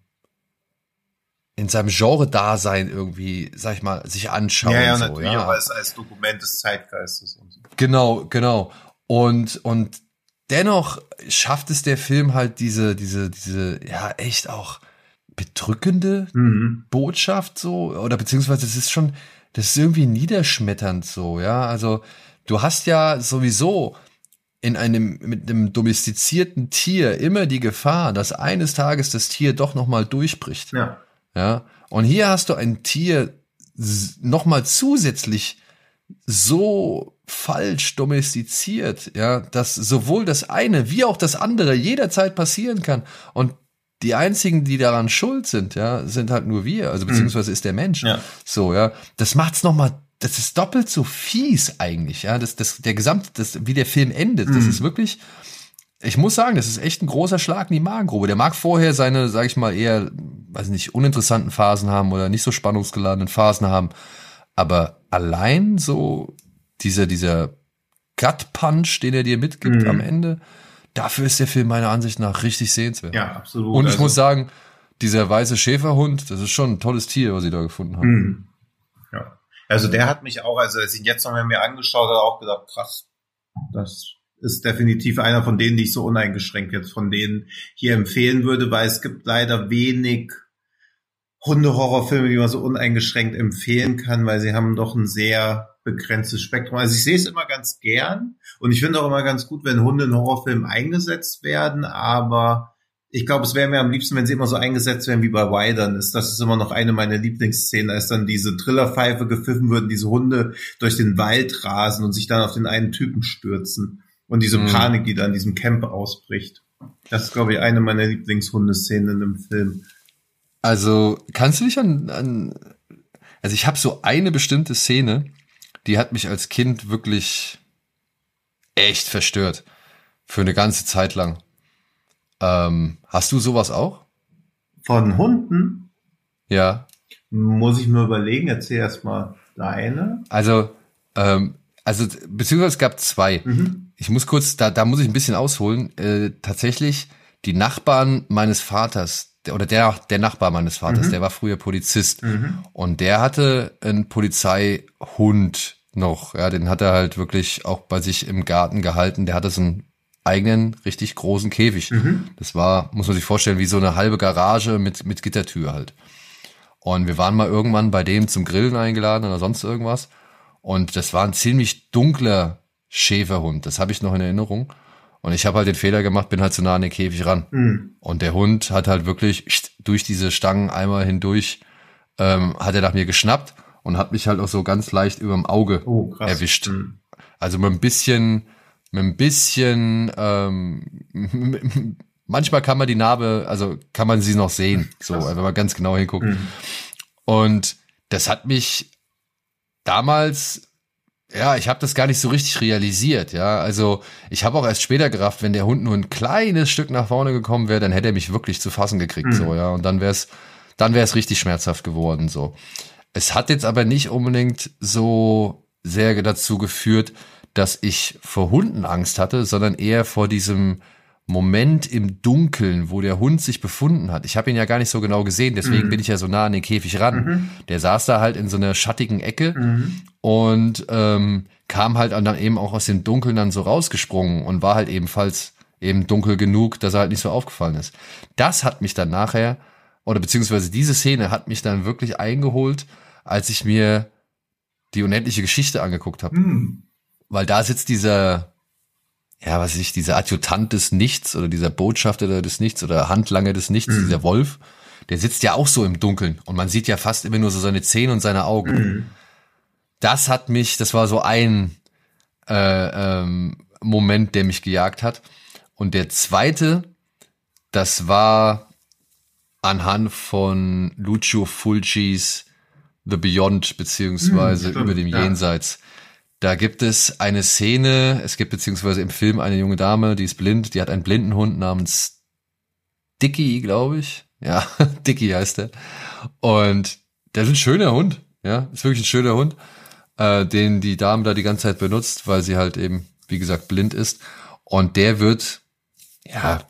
in seinem Genre-Dasein irgendwie, sag ich mal, sich anschauen. Ja, ja, so, natürlich ja. auch als, als Dokument des Zeitgeistes und so. Genau, genau. Und, und dennoch schafft es der Film halt diese, diese, diese, ja, echt auch bedrückende mhm. Botschaft so, oder beziehungsweise es ist schon, das ist irgendwie niederschmetternd so, ja. Also du hast ja sowieso in einem mit einem domestizierten Tier immer die Gefahr, dass eines Tages das Tier doch noch mal durchbricht. Ja. Ja. Und hier hast du ein Tier nochmal zusätzlich so falsch domestiziert, ja, dass sowohl das eine wie auch das andere jederzeit passieren kann. Und die einzigen, die daran schuld sind, ja, sind halt nur wir, also beziehungsweise ist der Mensch. Ja. So, ja. Das macht's nochmal, das ist doppelt so fies eigentlich, ja. Das, das, der gesamte, das, wie der Film endet, mhm. das ist wirklich, ich muss sagen, das ist echt ein großer Schlag in die Magengrube. Der mag vorher seine, sag ich mal, eher, weiß nicht, uninteressanten Phasen haben oder nicht so spannungsgeladenen Phasen haben. Aber allein so dieser, dieser Gut-Punch, den er dir mitgibt mhm. am Ende, dafür ist der Film meiner Ansicht nach richtig sehenswert. Ja, absolut. Und ich also, muss sagen, dieser weiße Schäferhund, das ist schon ein tolles Tier, was sie da gefunden haben. Mhm. Ja. Also der hat mich auch, also als ich ihn jetzt noch mal mir angeschaut habe, auch gedacht, krass, das ist definitiv einer von denen, die ich so uneingeschränkt jetzt von denen hier empfehlen würde, weil es gibt leider wenig Hundehorrorfilme, die man so uneingeschränkt empfehlen kann, weil sie haben doch ein sehr begrenztes Spektrum. Also ich sehe es immer ganz gern und ich finde auch immer ganz gut, wenn Hunde in Horrorfilmen eingesetzt werden, aber ich glaube, es wäre mir am liebsten, wenn sie immer so eingesetzt werden wie bei Wilderness. Das ist immer noch eine meiner Lieblingsszenen, als dann diese Trillerpfeife gepfiffen würden, diese Hunde durch den Wald rasen und sich dann auf den einen Typen stürzen. Und diese mhm. Panik, die da in diesem Camp ausbricht. Das ist, glaube ich, eine meiner Lieblingshundeszenen im Film. Also, kannst du dich an, an also ich habe so eine bestimmte Szene, die hat mich als Kind wirklich echt verstört. Für eine ganze Zeit lang. Ähm, hast du sowas auch? Von Hunden? Ja. Muss ich mir überlegen, erzähl erst mal deine. Also, ähm, also beziehungsweise es gab zwei. Mhm ich muss kurz, da, da muss ich ein bisschen ausholen. Äh, tatsächlich, die Nachbarn meines Vaters, der, oder der, der Nachbar meines Vaters, mhm. der war früher Polizist. Mhm. Und der hatte einen Polizeihund noch. Ja, den hat er halt wirklich auch bei sich im Garten gehalten. Der hatte so einen eigenen, richtig großen Käfig. Mhm. Das war, muss man sich vorstellen, wie so eine halbe Garage mit, mit Gittertür halt. Und wir waren mal irgendwann bei dem zum Grillen eingeladen oder sonst irgendwas. Und das war ein ziemlich dunkler Schäferhund. Das habe ich noch in Erinnerung. Und ich habe halt den Fehler gemacht, bin halt zu nah an den Käfig ran. Mhm. Und der Hund hat halt wirklich durch diese Stangen einmal hindurch, ähm, hat er nach mir geschnappt und hat mich halt auch so ganz leicht überm Auge Oh, erwischt. Mhm. Also mit ein bisschen, mit ein bisschen, ähm, manchmal kann man die Narbe, also kann man sie noch sehen, so, wenn man ganz genau hinguckt. Mhm. Und das hat mich damals, ja, ich habe das gar nicht so richtig realisiert, ja. Also ich habe auch erst später gerafft, wenn der Hund nur ein kleines Stück nach vorne gekommen wäre, dann hätte er mich wirklich zu fassen gekriegt, Mhm. so, ja. Und dann wäre es, dann wäre es richtig schmerzhaft geworden, so. Es hat jetzt aber nicht unbedingt so sehr dazu geführt, dass ich vor Hunden Angst hatte, sondern eher vor diesem Moment im Dunkeln, wo der Hund sich befunden hat. Ich habe ihn ja gar nicht so genau gesehen, deswegen Mhm. bin ich ja so nah an den Käfig ran. Mhm. Der saß da halt in so einer schattigen Ecke Mhm. und ähm, kam halt dann eben auch aus dem Dunkeln dann so rausgesprungen und war halt ebenfalls eben dunkel genug, dass er halt nicht so aufgefallen ist. Das hat mich dann nachher, oder beziehungsweise diese Szene hat mich dann wirklich eingeholt, als ich mir die unendliche Geschichte angeguckt habe. Mhm. Weil da sitzt dieser, ja, was weiß ich, dieser Adjutant des Nichts oder dieser Botschafter des Nichts oder Handlanger des Nichts, Mhm. dieser Wolf, der sitzt ja auch so im Dunkeln und man sieht ja fast immer nur so seine Zähne und seine Augen. Mhm. Das hat mich, das war so ein äh, ähm, Moment, der mich gejagt hat. Und der zweite, das war anhand von Lucio Fulcis The Beyond, beziehungsweise Hm, stimmt, über dem ja. Jenseits. Da gibt es eine Szene, es gibt beziehungsweise im Film eine junge Dame, die ist blind, die hat einen blinden Hund namens Dicky, glaube ich. Ja, Dicky heißt er. Und der ist ein schöner Hund, ja, ist wirklich ein schöner Hund, äh, den die Dame da die ganze Zeit benutzt, weil sie halt eben, wie gesagt, blind ist. Und der wird, ja,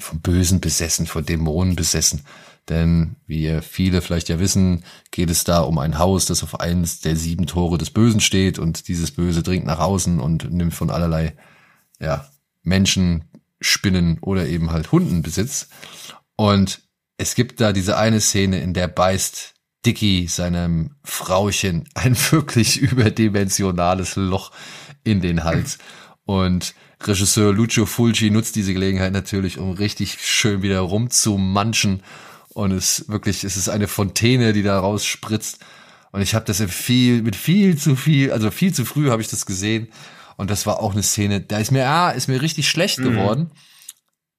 vom Bösen besessen, von Dämonen besessen. Denn wie viele vielleicht ja wissen, geht es da um ein Haus, das auf eines der sieben Tore des Bösen steht und dieses Böse dringt nach außen und nimmt von allerlei ja, Menschen, Spinnen oder eben halt Hunden Besitz. Und es gibt da diese eine Szene, in der beißt Dicky seinem Frauchen ein wirklich überdimensionales Loch in den Hals. Und Regisseur Lucio Fulci nutzt diese Gelegenheit natürlich, um richtig schön wieder rumzumanschen. Und es wirklich, es ist eine Fontäne, die da rausspritzt. Und ich habe das viel, mit viel zu viel, also viel zu früh habe ich das gesehen. Und das war auch eine Szene, da ist mir A, ist mir richtig schlecht Mhm. geworden.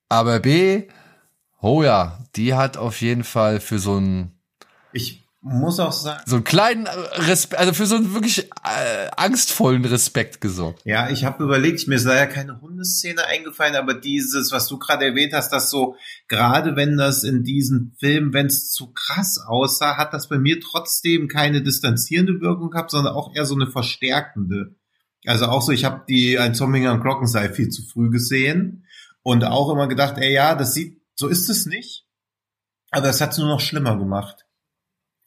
Aber B, oh ja, die hat auf jeden Fall für so einen, Ich muss auch sagen, so einen kleinen Respekt, also für so einen wirklich äh, angstvollen Respekt gesorgt. ja, ich habe überlegt, mir ist leider keine Hundeszene eingefallen, aber dieses, was du gerade erwähnt hast, dass so, gerade wenn das in diesem Film, wenn es zu krass aussah, hat das bei mir trotzdem keine distanzierende Wirkung gehabt, sondern auch eher so eine verstärkende. Also auch so, ich habe die ein Zombie am Glockenseil viel zu früh gesehen und auch immer gedacht, ey ja, das sieht, so ist es nicht. Aber es hat es nur noch schlimmer gemacht.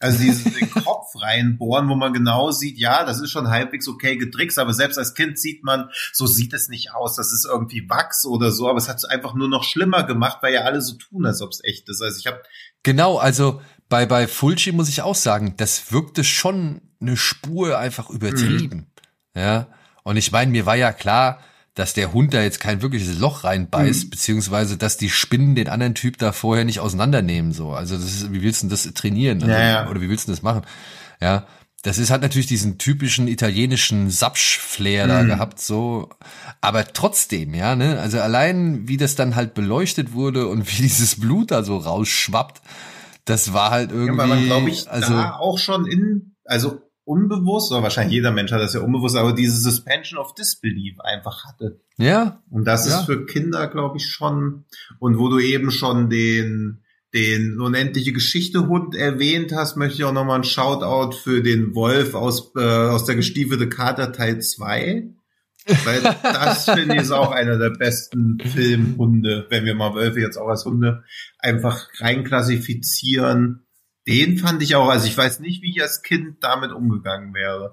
Also dieses den Kopf reinbohren, wo man genau sieht, ja, das ist schon halbwegs okay getrickst, aber selbst als Kind sieht man, so sieht es nicht aus, das ist irgendwie Wachs oder so, aber es hat es einfach nur noch schlimmer gemacht, weil ja alle so tun, als ob es echt ist. Also ich habe Genau, also bei, bei Fulci muss ich auch sagen, das wirkte schon eine Spur einfach übertrieben. Ja. Und ich meine, mir war ja klar, dass der Hund da jetzt kein wirkliches Loch reinbeißt, Mhm. beziehungsweise dass die Spinnen den anderen Typ da vorher nicht auseinandernehmen. So, also das ist, wie willst du denn das trainieren? Also, Ja, ja. Oder wie willst du das machen? Ja, das ist halt natürlich diesen typischen italienischen Sapsch-Flair da Mhm. gehabt, so. Aber trotzdem, ja, ne, also allein wie das dann halt beleuchtet wurde und wie dieses Blut da so rausschwappt, das war halt Ja, irgendwie, weil man, glaube ich, also, da auch schon in, also unbewusst, oder wahrscheinlich jeder Mensch hat das ja unbewusst, aber diese Suspension of Disbelief einfach hatte. ja, Und das Ja. ist für Kinder, glaube ich, schon, und wo du eben schon den, den unendliche Geschichte-Hund erwähnt hast, möchte ich auch nochmal einen Shoutout für den Wolf aus, äh, aus der gestiefelte Kater Teil 2. Weil das finde ich ist auch einer der besten Filmhunde, wenn wir mal Wölfe jetzt auch als Hunde einfach reinklassifizieren. Den fand ich auch, also ich weiß nicht, wie ich als Kind damit umgegangen wäre.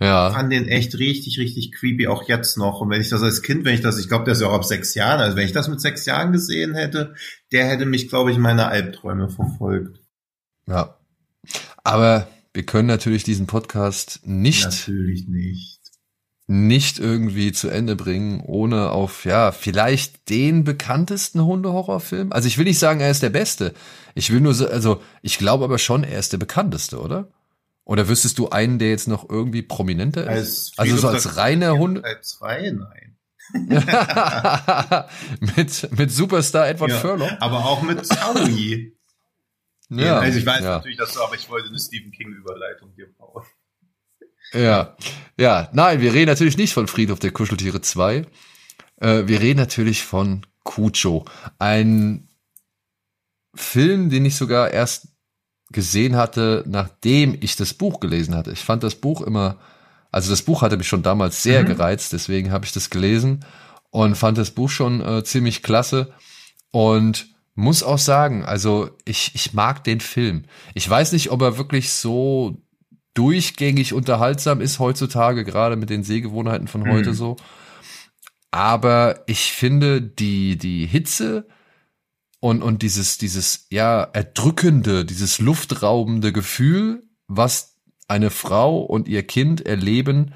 ja, fand den echt richtig, richtig creepy, auch jetzt noch. Und wenn ich das als Kind, wenn ich das, ich glaube, der ist ja auch ab sechs Jahren, also wenn ich das mit sechs Jahren gesehen hätte, der hätte mich, glaube ich, meine Albträume verfolgt. ja. Aber wir können natürlich diesen Podcast nicht, Natürlich nicht. nicht irgendwie zu Ende bringen, ohne auf, ja, vielleicht den bekanntesten Hundehorrorfilm. Also ich will nicht sagen, er ist der beste. Ich will nur so, also ich glaube aber schon, er ist der bekannteste, oder? Oder wüsstest du einen, der jetzt noch irgendwie prominenter ist? Als also so als reiner Hunde. Teil 2, nein. mit, mit Superstar Edward Ja, Furlong. Aber auch mit Zowie. Ja, also ich weiß ja. natürlich, dass du, aber ich wollte eine Stephen King-Überleitung hier bauen. Ja, ja, nein, wir reden natürlich nicht von Friedhof der Kuscheltiere 2. Äh, wir reden natürlich von Cujo. Ein Film, den ich sogar erst gesehen hatte, nachdem ich das Buch gelesen hatte. Ich fand das Buch immer, also das Buch hatte mich schon damals sehr Mhm. gereizt, deswegen habe ich das gelesen und fand das Buch schon äh, ziemlich klasse und muss auch sagen, also ich, ich mag den Film. Ich weiß nicht, ob er wirklich so durchgängig unterhaltsam ist heutzutage, gerade mit den Sehgewohnheiten von heute Mhm. so. Aber ich finde die, die Hitze und, und dieses, dieses, ja, erdrückende, dieses luftraubende Gefühl, was eine Frau und ihr Kind erleben,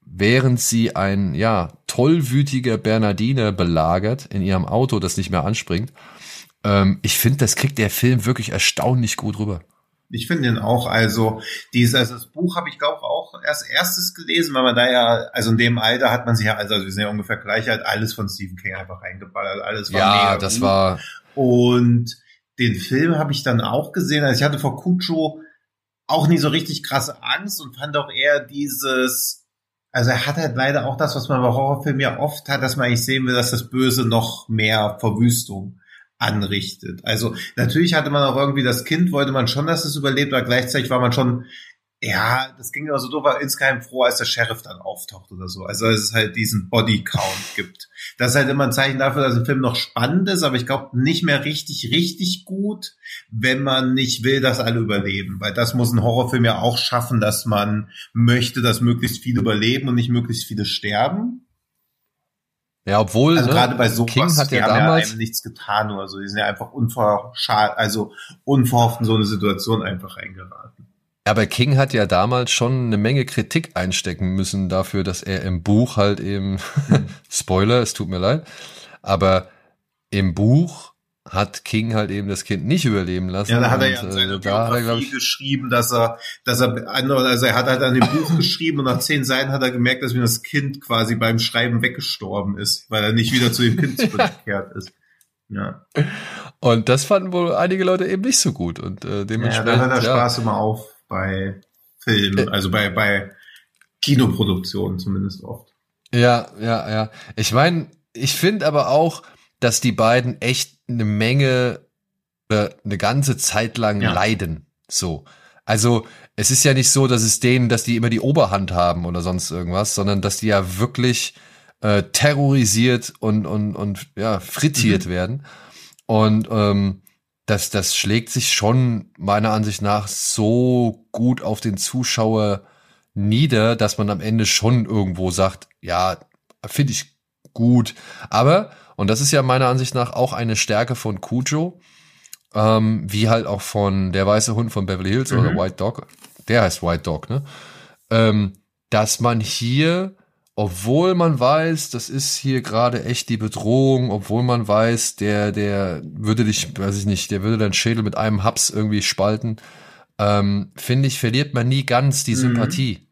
während sie ein, ja, tollwütiger Bernardiner belagert in ihrem Auto, das nicht mehr anspringt. Ähm, ich finde, das kriegt der Film wirklich erstaunlich gut rüber. Ich finde den auch, also dieses, also das Buch habe ich glaube auch erst erstes gelesen, weil man da ja, also in dem Alter hat man sich ja, also wir sind ja ungefähr gleich alt, alles von Stephen King einfach reingeballert, alles war ja, mega das gut. war, Und den Film habe ich dann auch gesehen. Also ich hatte vor Cujo auch nie so richtig krasse Angst und fand auch eher dieses, also er hat halt leider auch das, was man bei Horrorfilmen ja oft hat, dass man eigentlich sehen will, dass das Böse noch mehr Verwüstung anrichtet. Also natürlich hatte man auch irgendwie das Kind, wollte man schon, dass es überlebt, aber gleichzeitig war man schon, ja, das ging immer so doof, war insgeheim froh, als der Sheriff dann auftaucht oder so. Also dass es halt diesen Bodycount gibt. Das ist halt immer ein Zeichen dafür, dass ein Film noch spannend ist, aber ich glaube nicht mehr richtig, richtig gut, wenn man nicht will, dass alle überleben. Weil das muss ein Horrorfilm ja auch schaffen, dass man möchte, dass möglichst viele überleben und nicht möglichst viele sterben. ja, obwohl, Also ne, gerade bei sowas, King hat die ja haben ja damals, einem nichts getan oder so. Die sind ja einfach unverschad, also unverhofft in so eine Situation einfach reingeraten. Aber King hat ja damals schon eine Menge Kritik einstecken müssen dafür, dass er im Buch halt eben, Spoiler, es tut mir leid, aber im Buch hat King halt eben das Kind nicht überleben lassen. Ja, da hat er ja in äh, seiner da hat er, Biografie ich, geschrieben, dass er, dass er, also er hat halt an dem Buch geschrieben und nach zehn Seiten hat er gemerkt, dass mir das Kind quasi beim Schreiben weggestorben ist, weil er nicht wieder zu dem Kind zurückgekehrt ist. Ja, und das fanden wohl einige Leute eben nicht so gut und äh, ja dementsprechend, da hört er ja, Spaß immer auf bei Filmen, Äh. also bei, bei Kinoproduktionen zumindest oft. Ja, ja, ja. Ich meine, ich finde aber auch, dass die beiden echt eine Menge, äh, eine ganze Zeit lang Ja. leiden. So. Also, es ist ja nicht so, dass es denen, dass die immer die Oberhand haben oder sonst irgendwas, sondern dass die ja wirklich äh, terrorisiert und, und, und ja, frittiert Mhm. werden. Und ähm, das, das schlägt sich schon meiner Ansicht nach so gut auf den Zuschauer nieder, dass man am Ende schon irgendwo sagt, ja, finde ich gut. Aber, und das ist ja meiner Ansicht nach auch eine Stärke von Cujo, ähm, wie halt auch von Der weiße Hund von Beverly Hills oder Mhm. White Dog, der heißt White Dog, ne? Ähm, dass man hier, obwohl man weiß, das ist hier gerade echt die Bedrohung, obwohl man weiß, der, der würde dich, weiß ich nicht, der würde deinen Schädel mit einem Haps irgendwie spalten, ähm, finde ich, verliert man nie ganz die Mhm. Sympathie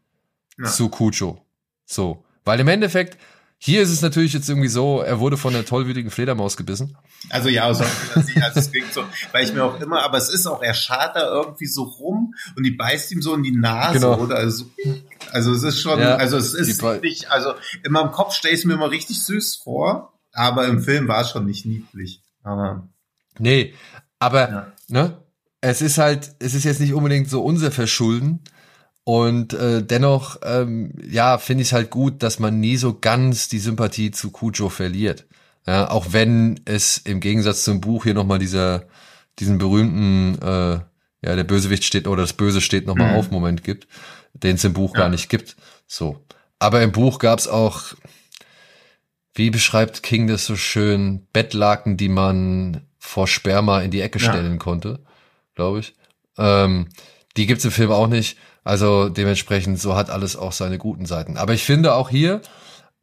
Ja. zu Cujo. So. Weil im Endeffekt, hier ist es natürlich jetzt irgendwie so, er wurde von einer tollwütigen Fledermaus gebissen. Also ja, so, also es klingt so, weil ich mir auch immer, aber es ist auch, er schart da irgendwie so rum und die beißt ihm so in die Nase, Genau. oder? Also, also es ist schon, Ja, also es ist nicht, also in meinem Kopf stelle ich es mir immer richtig süß vor, aber im Film war es schon nicht niedlich. Aber Nee, aber, Ja. ne, es ist halt, es ist jetzt nicht unbedingt so unser Verschulden. Und äh, dennoch, ähm, ja, finde ich es halt gut, dass man nie so ganz die Sympathie zu Cujo verliert. Ja, auch wenn es im Gegensatz zum Buch hier nochmal dieser, diesen berühmten, äh, ja, der Bösewicht steht oder das Böse steht nochmal Mhm. auf Moment gibt, den es im Buch Ja. gar nicht gibt. So. Aber im Buch gab's auch, wie beschreibt King das so schön, Bettlaken, die man vor Sperma in die Ecke Ja. stellen konnte, glaube ich. Ähm, Die gibt's im Film auch nicht. Also dementsprechend, so hat alles auch seine guten Seiten. Aber ich finde auch hier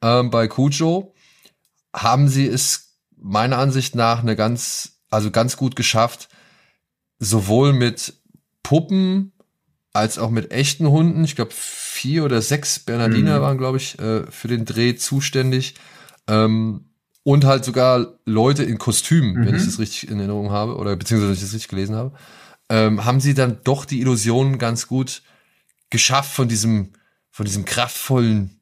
ähm, bei Cujo haben sie es meiner Ansicht nach eine ganz, also ganz gut geschafft, sowohl mit Puppen als auch mit echten Hunden. Ich glaube, vier oder sechs Bernardiner mhm. waren, glaube ich, äh, für den Dreh zuständig. Ähm, und halt sogar Leute in Kostümen, mhm. wenn ich das richtig in Erinnerung habe, oder beziehungsweise wenn ich das richtig gelesen habe, ähm, haben sie dann doch die Illusion ganz gut geschafft von diesem, von diesem kraftvollen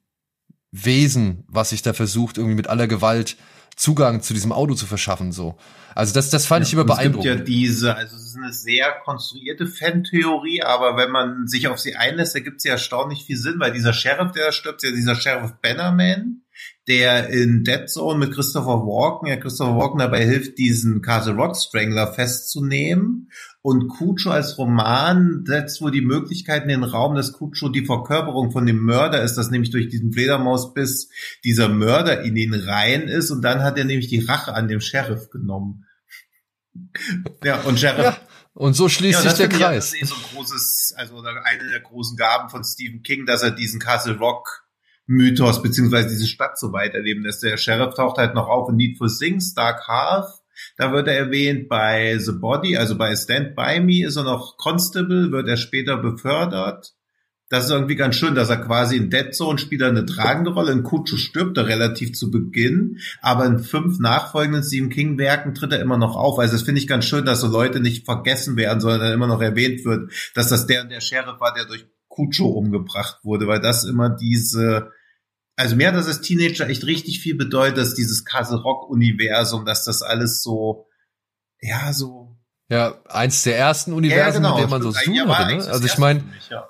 Wesen, was sich da versucht, irgendwie mit aller Gewalt Zugang zu diesem Auto zu verschaffen, so. Also das, das fand ja, ich immer beeindruckend. Es gibt ja diese, also es ist eine sehr konstruierte Fan-Theorie, aber wenn man sich auf sie einlässt, ergibt sie erstaunlich viel Sinn, weil dieser Sheriff, der stirbt, ja dieser Sheriff Bannerman, der in Dead Zone mit Christopher Walken, ja Christopher Walken dabei hilft, diesen Castle Rock Strangler festzunehmen. Und Cujo als Roman setzt wohl die Möglichkeit in den Raum, dass Cujo die Verkörperung von dem Mörder ist, dass nämlich durch diesen Fledermausbiss dieser Mörder in ihn rein ist und dann hat er nämlich die Rache an dem Sheriff genommen. Ja, und Sheriff. Ja, und so schließt ja, sich der Kreis. das ist so ein großes, also eine der großen Gaben von Stephen King, dass er diesen Castle Rock Mythos beziehungsweise diese Stadt so weiterleben lässt. Der Sheriff taucht halt noch auf in Need for Things, Dark Half. Da wird er erwähnt bei The Body, also bei Stand By Me ist er noch Constable, wird er später befördert. Das ist irgendwie ganz schön, dass er quasi in Dead Zone spielt eine tragende Rolle. In Kutsche stirbt er relativ zu Beginn, aber in fünf nachfolgenden Stephen King Werken tritt er immer noch auf. Also das finde ich ganz schön, dass so Leute nicht vergessen werden, sondern immer noch erwähnt wird, dass das der und der Sheriff war, der durch Cucho umgebracht wurde, weil das immer diese, also mir hat das als Teenager echt richtig viel bedeutet, dass dieses Castle Rock Universum, dass das alles so, ja, so. Ja, eins der ersten Universen, ja, genau. mit dem man so tun hatte, ne? Also ich meine, ja.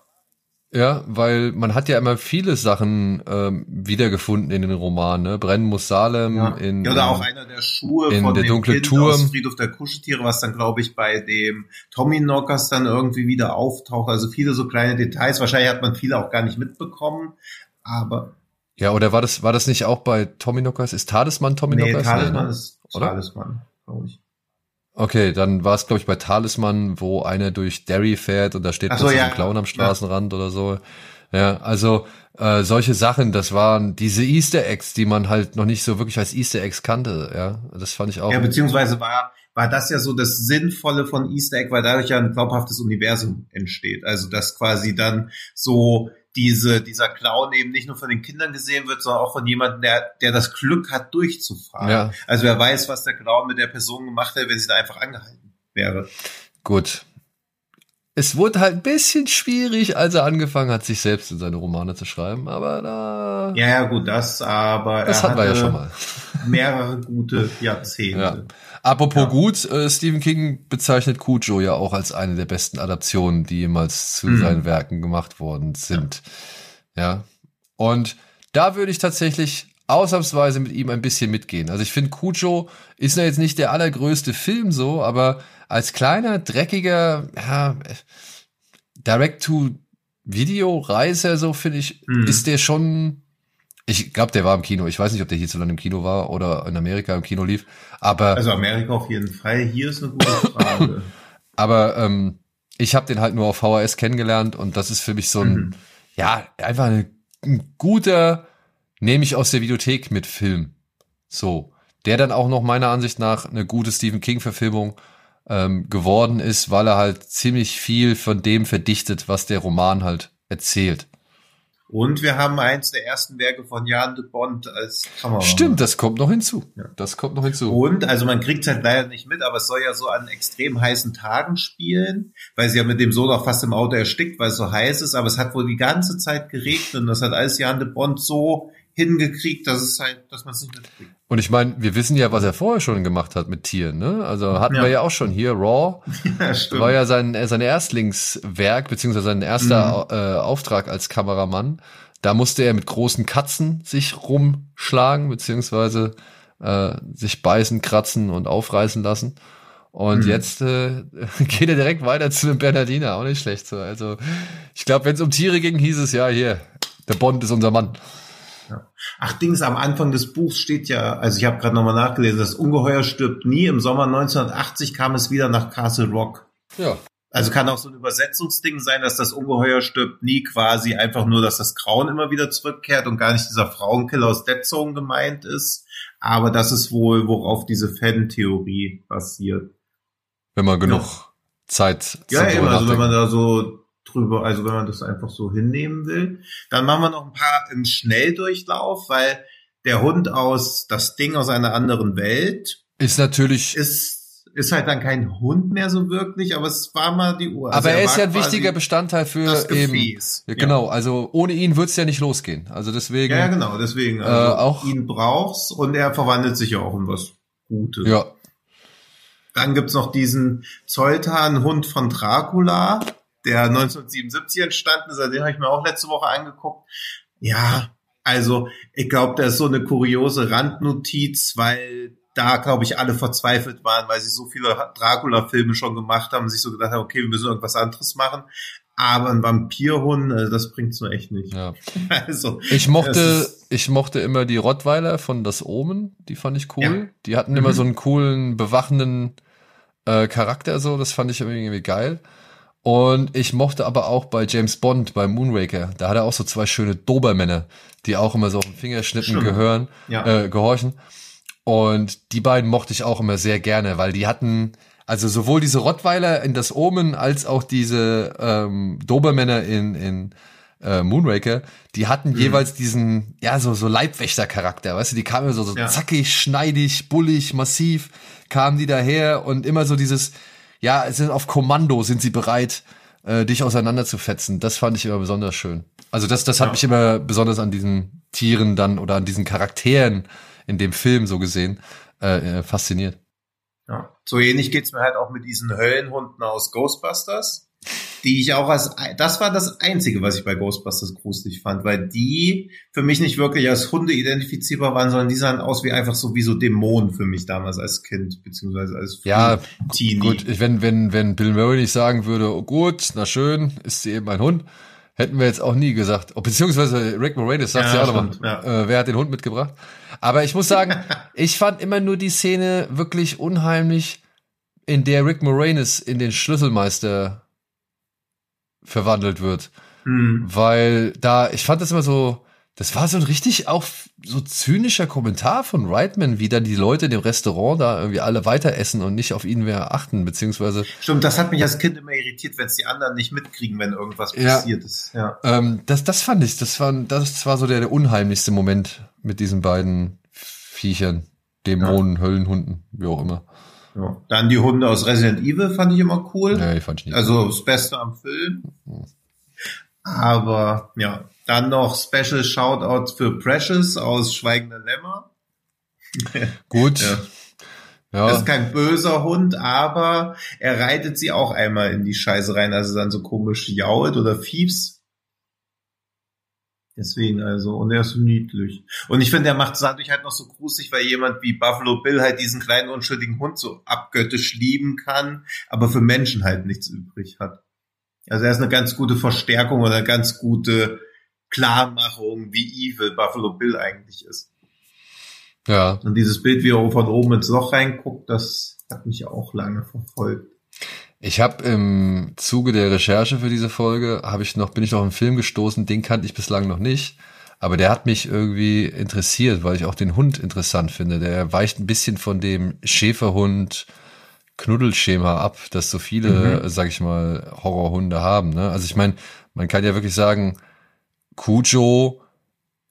Ja, weil man hat ja immer viele Sachen ähm, wiedergefunden in den Romanen. Ne? Brennen muss Salem ja. in ja, oder auch einer der Schuhe in von der dem dunkle kind Turm. aus Friedhof der Kuscheltiere, was dann glaube ich bei dem Tommy Knockers dann irgendwie wieder auftaucht. Also viele so kleine Details. Wahrscheinlich hat man viele auch gar nicht mitbekommen, aber ja, oder war das war das nicht auch bei Tommy Knockers? Ist Talisman Tommy nee, Knockers? Talisman ne? ist oder? Talisman, glaube ich. Okay, dann war es, glaube ich, bei Talisman, wo einer durch Derry fährt und da steht so, ja, ein Clown am Straßenrand ja. oder so. Ja, also äh, solche Sachen, das waren diese Easter Eggs, die man halt noch nicht so wirklich als Easter Eggs kannte. Ja, das fand ich auch. Ja, beziehungsweise war war das ja so das Sinnvolle von Easter Egg, weil dadurch ja ein glaubhaftes Universum entsteht. Also dass quasi dann so diese, dieser Clown eben nicht nur von den Kindern gesehen wird, sondern auch von jemandem, der, der das Glück hat, durchzufahren. Ja. Also wer weiß, was der Clown mit der Person gemacht hätte, wenn sie da einfach angehalten wäre. Gut. Es wurde halt ein bisschen schwierig, als er angefangen hat, sich selbst in seine Romane zu schreiben, aber da. Ja, ja, gut, das, aber. Das hatten wir ja schon mal. Mehrere gute Jahrzehnte. Ja. Apropos ja. gut, äh, Stephen King bezeichnet Cujo ja auch als eine der besten Adaptionen, die jemals zu mhm. seinen Werken gemacht worden sind. Ja. ja. Und da würde ich tatsächlich ausnahmsweise mit ihm ein bisschen mitgehen. Also ich finde, Cujo ist ja jetzt nicht der allergrößte Film so, aber als kleiner, dreckiger, ja, Direct-to-Video-Reiser, so finde ich, mhm. ist der schon ich glaube, der war im Kino. Ich weiß nicht, ob der hierzulande im Kino war oder in Amerika im Kino lief. Aber also Amerika auf jeden Fall. Hier ist eine gute Frage. aber ähm, ich habe den halt nur auf VHS kennengelernt und das ist für mich so ein, mhm. ja, einfach ein, ein guter, nehme ich aus der Videothek mit Film. So. Der dann auch noch meiner Ansicht nach eine gute Stephen King-Verfilmung ähm, geworden ist, weil er halt ziemlich viel von dem verdichtet, was der Roman halt erzählt. Und wir haben eins der ersten Werke von Jan de Bond als Kameramann. Stimmt, das kommt noch hinzu. Ja. Das kommt noch hinzu. Und, also man kriegt es halt leider nicht mit, aber es soll ja so an extrem heißen Tagen spielen, weil sie ja mit dem Sohn auch fast im Auto erstickt, weil es so heiß ist, aber es hat wohl die ganze Zeit geregnet und das hat alles Jan de Bond so hingekriegt, dass es halt, dass man es nicht mitkriegt. Und ich meine, wir wissen ja, was er vorher schon gemacht hat mit Tieren, ne? Also hatten ja. wir ja auch schon hier Raw. Ja, stimmt. War ja sein sein Erstlingswerk beziehungsweise sein erster mhm. äh, Auftrag als Kameramann. Da musste er mit großen Katzen sich rumschlagen beziehungsweise äh, sich beißen, kratzen und aufreißen lassen. Und mhm. jetzt äh, geht er direkt weiter zu dem Bernardiner, auch nicht schlecht so. Also ich glaube, wenn es um Tiere ging, hieß es ja hier, der Bond ist unser Mann. Ach, Dings, am Anfang des Buchs steht ja, also ich habe gerade nochmal nachgelesen, das Ungeheuer stirbt nie. Im Sommer 1980 kam es wieder nach Castle Rock. Ja. Also kann auch so ein Übersetzungsding sein, dass das Ungeheuer stirbt nie quasi einfach nur, dass das Grauen immer wieder zurückkehrt und gar nicht dieser Frauenkiller aus Dead Zone gemeint ist. Aber das ist wohl, worauf diese Fan-Theorie basiert. Wenn man genug ja. Zeit Ja, eben, also wenn man da so drüber, also wenn man das einfach so hinnehmen will. Dann machen wir noch ein paar im Schnelldurchlauf, weil der Hund aus, das Ding aus einer anderen Welt. Ist natürlich. Ist ist halt dann kein Hund mehr so wirklich, aber es war mal die Uhr. Also aber er, er ist ja ein wichtiger Bestandteil für das Gefäß. eben. Ja, genau, ja. also ohne ihn wird's ja nicht losgehen. Also deswegen. Ja, genau, deswegen. Also äh, auch ihn brauchst und er verwandelt sich ja auch in was Gutes. Ja. Dann gibt's noch diesen Zoltan-Hund von Dracula, der 1977 entstanden ist. Den habe ich mir auch letzte Woche angeguckt. Ja, also ich glaube, das ist so eine kuriose Randnotiz, weil da, glaube ich, alle verzweifelt waren, weil sie so viele Dracula-Filme schon gemacht haben und sich so gedacht haben, okay, wir müssen irgendwas anderes machen. Aber ein Vampirhund, also das bringt's nur echt nicht. Ja. Also, ich mochte, ich mochte immer die Rottweiler von Das Omen, die fand ich cool. Ja. Die hatten mhm. immer so einen coolen, bewachenden äh, Charakter, so, das fand ich irgendwie geil. Und ich mochte aber auch bei James Bond, bei Moonraker, da hat er auch so zwei schöne Dobermänner, die auch immer so auf den Fingerschnitten gehören, ja. äh, gehorchen. Und die beiden mochte ich auch immer sehr gerne, weil die hatten, also sowohl diese Rottweiler in das Omen als auch diese ähm, Dobermänner in, in äh, Moonraker, die hatten mhm. jeweils diesen, ja, so, so Leibwächter-Charakter, weißt du, die kamen so, so ja. zackig, schneidig, bullig, massiv, kamen die daher und immer so dieses, ja, sind auf Kommando, sind sie bereit, äh, dich auseinanderzufetzen. Das fand ich immer besonders schön. Also das, das hat ja. mich immer besonders an diesen Tieren dann oder an diesen Charakteren in dem Film so gesehen äh, äh, fasziniert. Ja. So ähnlich geht's mir halt auch mit diesen Höllenhunden aus Ghostbusters, die ich auch als, das war das Einzige, was ich bei Ghostbusters gruselig fand, weil die für mich nicht wirklich als Hunde identifizierbar waren, sondern die sahen aus wie einfach so wie so Dämonen für mich damals als Kind, beziehungsweise als ja, Teenie. Gut, wenn, wenn, wenn Bill Murray nicht sagen würde, oh gut, na schön, ist sie eben ein Hund, hätten wir jetzt auch nie gesagt. Oh, beziehungsweise Rick Moranis sagt ja, ja auch nochmal, ja. äh, wer hat den Hund mitgebracht? Aber ich muss sagen, ich fand immer nur die Szene wirklich unheimlich, in der Rick Moranis in den Schlüsselmeister verwandelt wird. Mhm. Weil da, ich fand das immer so, das war so ein richtig auch so zynischer Kommentar von Reitman, wie dann die Leute in dem Restaurant da irgendwie alle weiter essen und nicht auf ihn mehr achten, beziehungsweise. Stimmt, das hat mich als Kind immer irritiert, wenn es die anderen nicht mitkriegen, wenn irgendwas ja, passiert ist. Ja. Ähm, das, das fand ich, das war, das war so der, der unheimlichste Moment mit diesen beiden Viechern, Dämonen, ja. Höllenhunden, wie auch immer. Ja. Dann die Hunde aus Resident Evil fand ich immer cool. Ja, die fand ich nicht. Also das Beste am Film. Aber ja, dann noch Special Shoutout für Precious aus Schweigende Lämmer. Gut. ja. Ja. Das ist kein böser Hund, aber er reitet sie auch einmal in die Scheiße rein, also dann so komisch jault oder fiebs. Deswegen also, und er ist so niedlich. Und ich finde, er macht es dadurch halt noch so gruselig, weil jemand wie Buffalo Bill halt diesen kleinen unschuldigen Hund so abgöttisch lieben kann, aber für Menschen halt nichts übrig hat. Also er ist eine ganz gute Verstärkung oder eine ganz gute Klarmachung, wie evil Buffalo Bill eigentlich ist. Ja. Und dieses Bild, wie er von oben ins Loch reinguckt, das hat mich auch lange verfolgt. Ich habe im Zuge der Recherche für diese Folge habe ich noch bin ich noch einen Film gestoßen, den kannte ich bislang noch nicht, aber der hat mich irgendwie interessiert, weil ich auch den Hund interessant finde. Der weicht ein bisschen von dem Schäferhund Knuddelschema ab, das so viele, mhm. sag ich mal, Horrorhunde haben. Ne? Also ich meine, man kann ja wirklich sagen, Cujo,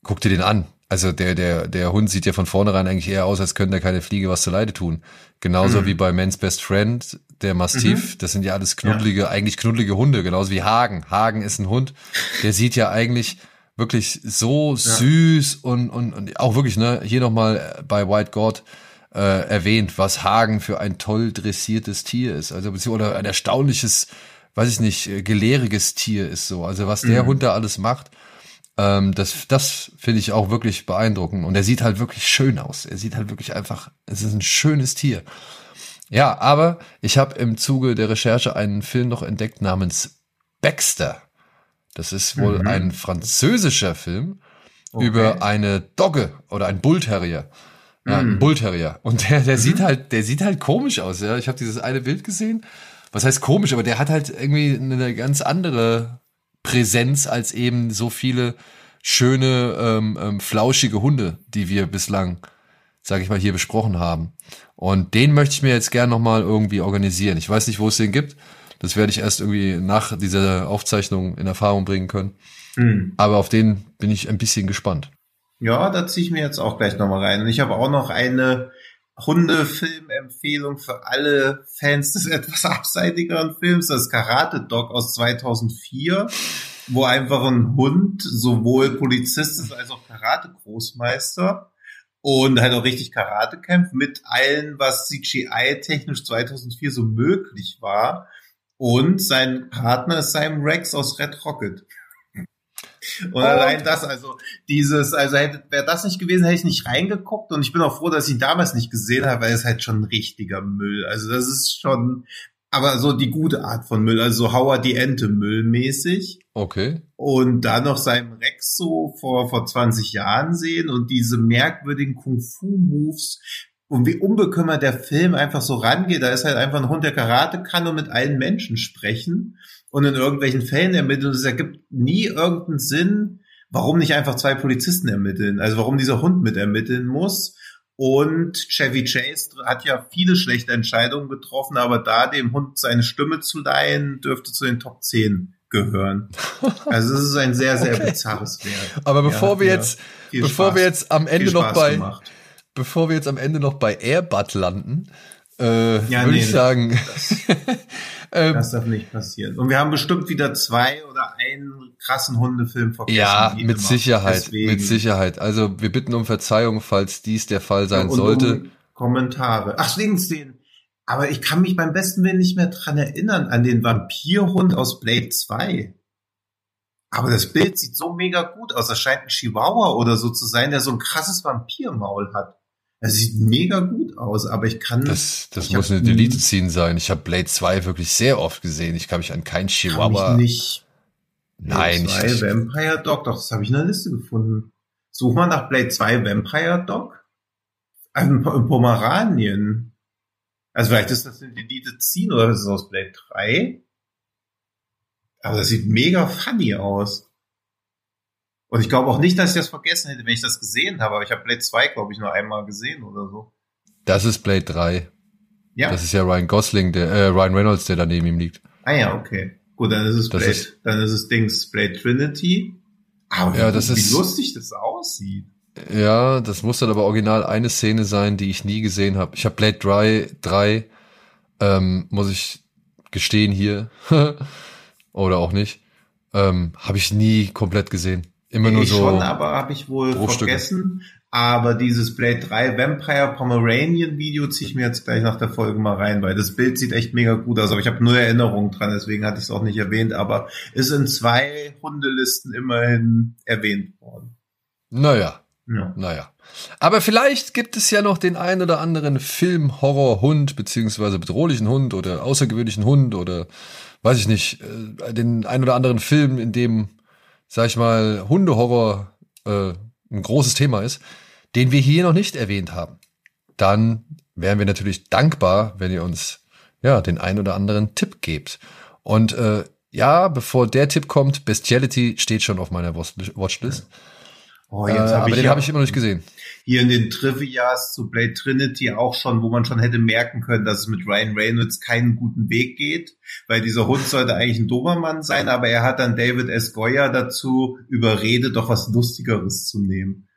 guck dir den an. Also der, der, der Hund sieht ja von vornherein eigentlich eher aus, als könnte er keine Fliege was zu Leide tun. Genauso mhm. wie bei Man's Best Friend, der Mastiff, mhm. das sind ja alles knuddelige, ja. eigentlich knuddelige Hunde, genauso wie Hagen. Hagen ist ein Hund, der sieht ja eigentlich wirklich so ja. süß und, und, und auch wirklich, ne, hier nochmal bei White God äh, erwähnt, was Hagen für ein toll dressiertes Tier ist. Also oder ein erstaunliches, weiß ich nicht, äh, gelehriges Tier ist so. Also was der mhm. Hund da alles macht ähm, das das finde ich auch wirklich beeindruckend. Und er sieht halt wirklich schön aus. Er sieht halt wirklich einfach, es ist ein schönes Tier. Ja, aber ich habe im Zuge der Recherche einen Film noch entdeckt namens Baxter. Das ist wohl mhm. ein französischer Film okay. über eine Dogge oder ein Bullterrier. Ja, ein mhm. Bullterrier. Und der, der mhm. sieht halt, der sieht halt komisch aus. Ja, ich habe dieses eine Bild gesehen was heißt komisch, aber der hat halt irgendwie eine ganz andere Präsenz als eben so viele schöne, ähm, ähm, flauschige Hunde, die wir bislang, sage ich mal, hier besprochen haben. Und den möchte ich mir jetzt gern nochmal irgendwie organisieren. Ich weiß nicht, wo es den gibt. Das werde ich erst irgendwie nach dieser Aufzeichnung in Erfahrung bringen können. Mhm. Aber auf den bin ich ein bisschen gespannt. Ja, da ziehe ich mir jetzt auch gleich nochmal rein. Und ich habe auch noch eine Hundefilmempfehlung für alle Fans des etwas abseitigeren Films, das Karate Dog aus 2004, wo einfach ein Hund sowohl Polizist ist als auch Karate-Großmeister und halt auch richtig Karate kämpft mit allem, was CGI-technisch 2004 so möglich war. Und sein Partner ist Simon Rex aus Red Rocket. Und oh. allein das, also dieses, also hätte, wäre das nicht gewesen, hätte ich nicht reingeguckt und ich bin auch froh, dass ich ihn damals nicht gesehen habe, weil es halt schon ein richtiger Müll. Also das ist schon, aber so die gute Art von Müll, also so Howard die Ente Müllmäßig. Okay. Und dann noch seinem Rex so vor, vor 20 Jahren sehen und diese merkwürdigen Kung-Fu-Moves, und wie unbekümmert der Film einfach so rangeht. Da ist halt einfach ein Hund, der Karate kann und mit allen Menschen sprechen und in irgendwelchen Fällen ermitteln. Und es ergibt nie irgendeinen Sinn, warum nicht einfach zwei Polizisten ermitteln. Also warum dieser Hund mit ermitteln muss. Und Chevy Chase hat ja viele schlechte Entscheidungen getroffen, aber da dem Hund seine Stimme zu leihen, dürfte zu den Top 10 gehören. Also es ist ein sehr, sehr okay. bizarres Werk. Aber bevor wir jetzt, bevor Spaß, wir jetzt am Ende noch bei, gemacht bevor wir jetzt am Ende noch bei Airbud landen, äh, ja, würde nee, ich sagen. Das, ähm, das darf nicht passieren. Und wir haben bestimmt wieder zwei oder einen krassen Hundefilm vergessen. Ja, mit Sicherheit, Deswegen. mit Sicherheit. Also wir bitten um Verzeihung, falls dies der Fall sein und sollte. Um Kommentare. Ach, wegen den. Aber ich kann mich beim besten Willen nicht mehr dran erinnern an den Vampirhund aus Blade 2. Aber das Bild sieht so mega gut aus. Das scheint ein Chihuahua oder so zu sein, der so ein krasses Vampirmaul hat. Es sieht mega gut aus, aber ich kann. Das, das muss eine Delete Scene sein. Ich habe Blade 2 wirklich sehr oft gesehen. Ich kann mich an kein Chihuahua. Kann mich nicht. Nein, Blade 2 Vampire Dog, doch, das habe ich in der Liste gefunden. Such mal nach Blade 2 Vampire Dog. Also in Pomeranien. Also vielleicht ist das eine Delete Scene oder ist es aus Blade 3? Aber das sieht mega funny aus. Und ich glaube auch nicht, dass ich das vergessen hätte, wenn ich das gesehen habe. Aber ich habe Blade 2, glaube ich, nur einmal gesehen oder so. Das ist Blade 3. Ja. Das ist ja Ryan Gosling, der, äh, Ryan Reynolds, der daneben ihm liegt. Ah ja, okay. Gut, dann ist es Blade, ist, dann ist es Dings Blade Trinity. Aber ja, das wie ist, lustig das aussieht. Ja, das muss dann aber original eine Szene sein, die ich nie gesehen habe. Ich habe Blade 3, 3 ähm, muss ich gestehen hier, oder auch nicht, ähm, habe ich nie komplett gesehen. Immer nur ich so. Schon, aber habe ich wohl vergessen. Aber dieses Blade 3 Vampire Pomeranian Video ziehe ich mir jetzt gleich nach der Folge mal rein, weil das Bild sieht echt mega gut aus. Aber ich habe nur Erinnerungen dran, deswegen hatte ich es auch nicht erwähnt. Aber ist in zwei Hundelisten immerhin erwähnt worden. Naja. Ja. Naja. Aber vielleicht gibt es ja noch den ein oder anderen Film-Horror-Hund, beziehungsweise bedrohlichen Hund oder außergewöhnlichen Hund oder weiß ich nicht, äh, den ein oder anderen Film, in dem sag ich mal, Hundehorror äh, ein großes Thema ist, den wir hier noch nicht erwähnt haben, dann wären wir natürlich dankbar, wenn ihr uns ja den ein oder anderen Tipp gebt. Und äh, ja, bevor der Tipp kommt, Bestiality steht schon auf meiner Watchlist. Oh, jetzt äh, aber den habe ich immer noch nicht gesehen hier in den Trivias zu Blade Trinity auch schon, wo man schon hätte merken können, dass es mit Ryan Reynolds keinen guten Weg geht, weil dieser Hund sollte eigentlich ein Dobermann sein, aber er hat dann David S. Goya dazu überredet, doch was Lustigeres zu nehmen.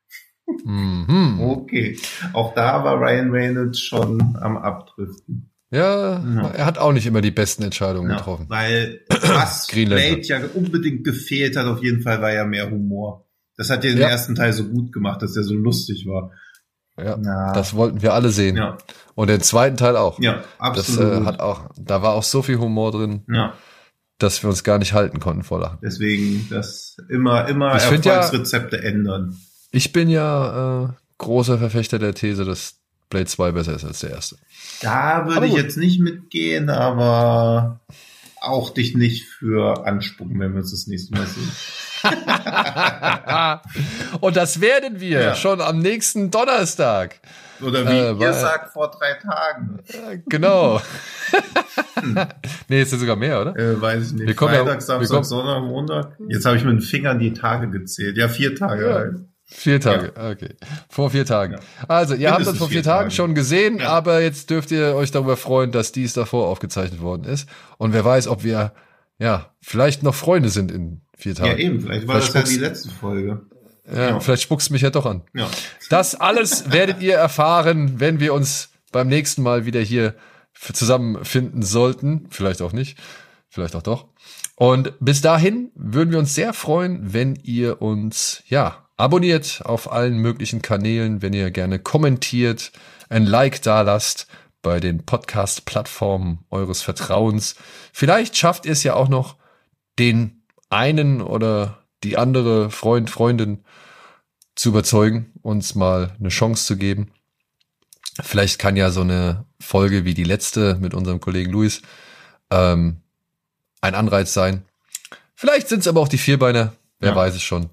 Mhm. Okay, auch da war Ryan Reynolds schon am Abdriften. Ja, ja, er hat auch nicht immer die besten Entscheidungen ja, getroffen. Weil was Blade ja unbedingt gefehlt hat, auf jeden Fall war ja mehr Humor. Das hat ja den ja. ersten Teil so gut gemacht, dass der so lustig war. Ja, ja, das wollten wir alle sehen. Ja. Und den zweiten Teil auch. Ja, absolut. Das äh, hat auch, da war auch so viel Humor drin, ja. dass wir uns gar nicht halten konnten vor Lachen. Deswegen, das immer, immer ich Erfolgsrezepte ja, ändern. Ich bin ja äh, großer Verfechter der These, dass Blade 2 besser ist als der erste. Da würde ich jetzt nicht mitgehen, aber auch dich nicht für anspucken, wenn wir uns das nächste Mal sehen. Und das werden wir Ja. schon am nächsten Donnerstag. Oder wie Äh, ihr sagt, vor drei Tagen. Äh, Genau. nee, es sind sogar mehr, oder? Äh, weiß ich nicht. Wir kommen ja- Freitag, wir Samstag, Sonntag, Montag. Jetzt habe ich mit den Fingern die Tage gezählt. Ja, vier Tage Ja. halt. Vier Tage, okay. Vor vier Tagen. Ja. Also, ihr habt das Mindestens vor vier vier Tagen Tage. schon gesehen, Ja. aber jetzt dürft ihr euch darüber freuen, dass dies davor aufgezeichnet worden ist. Und wer weiß, ob wir, ja, vielleicht noch Freunde sind in vier Tagen. Ja, eben. Vielleicht war Vielleicht das ja die letzte Folge. Ja, Ja. Vielleicht spuckst du mich ja doch an. Ja. Das alles werdet ihr erfahren, wenn wir uns beim nächsten Mal wieder hier zusammenfinden sollten. Vielleicht auch nicht. Vielleicht auch doch. Und bis dahin würden wir uns sehr freuen, wenn ihr uns, ja, abonniert auf allen möglichen Kanälen, wenn ihr gerne kommentiert, ein Like da lasst bei den Podcast-Plattformen eures Vertrauens. Vielleicht schafft ihr es ja auch noch, den einen oder die andere Freund, Freundin zu überzeugen, uns mal eine Chance zu geben. Vielleicht kann ja so eine Folge wie die letzte mit unserem Kollegen Luis ähm, ein Anreiz sein. Vielleicht sind es aber auch die Vierbeiner, wer Ja. weiß es schon.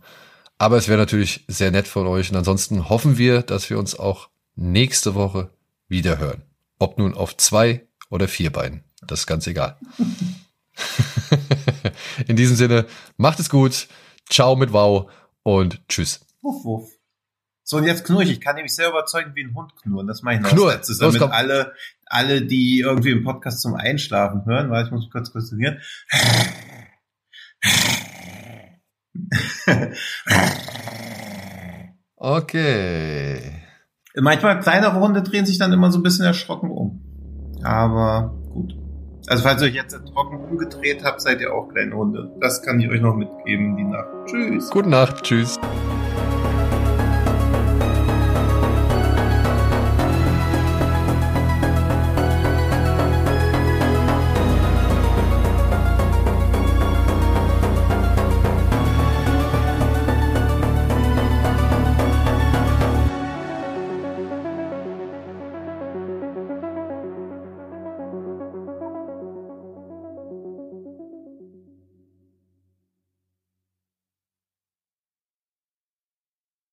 Aber es wäre natürlich sehr nett von euch. Und ansonsten hoffen wir, dass wir uns auch nächste Woche wieder hören. Ob nun auf zwei oder vier Beinen. Das ist ganz egal. In diesem Sinne, macht es gut. Ciao mit Wow und tschüss. Wuff, wuff. So, und jetzt knurr ich. Ich kann nämlich sehr überzeugend wie ein Hund knurren. Das mache ich noch Knurr. damit alle, alle, die irgendwie im Podcast zum Einschlafen hören, weil ich muss mich kurz konzentrieren. Okay. Manchmal kleinere Hunde drehen sich dann immer so ein bisschen erschrocken um. Aber gut. Also falls ihr euch jetzt erschrocken umgedreht habt, seid ihr auch kleine Hunde. Das kann ich euch noch mitgeben, die Nacht. Tschüss. Gute Nacht. Tschüss.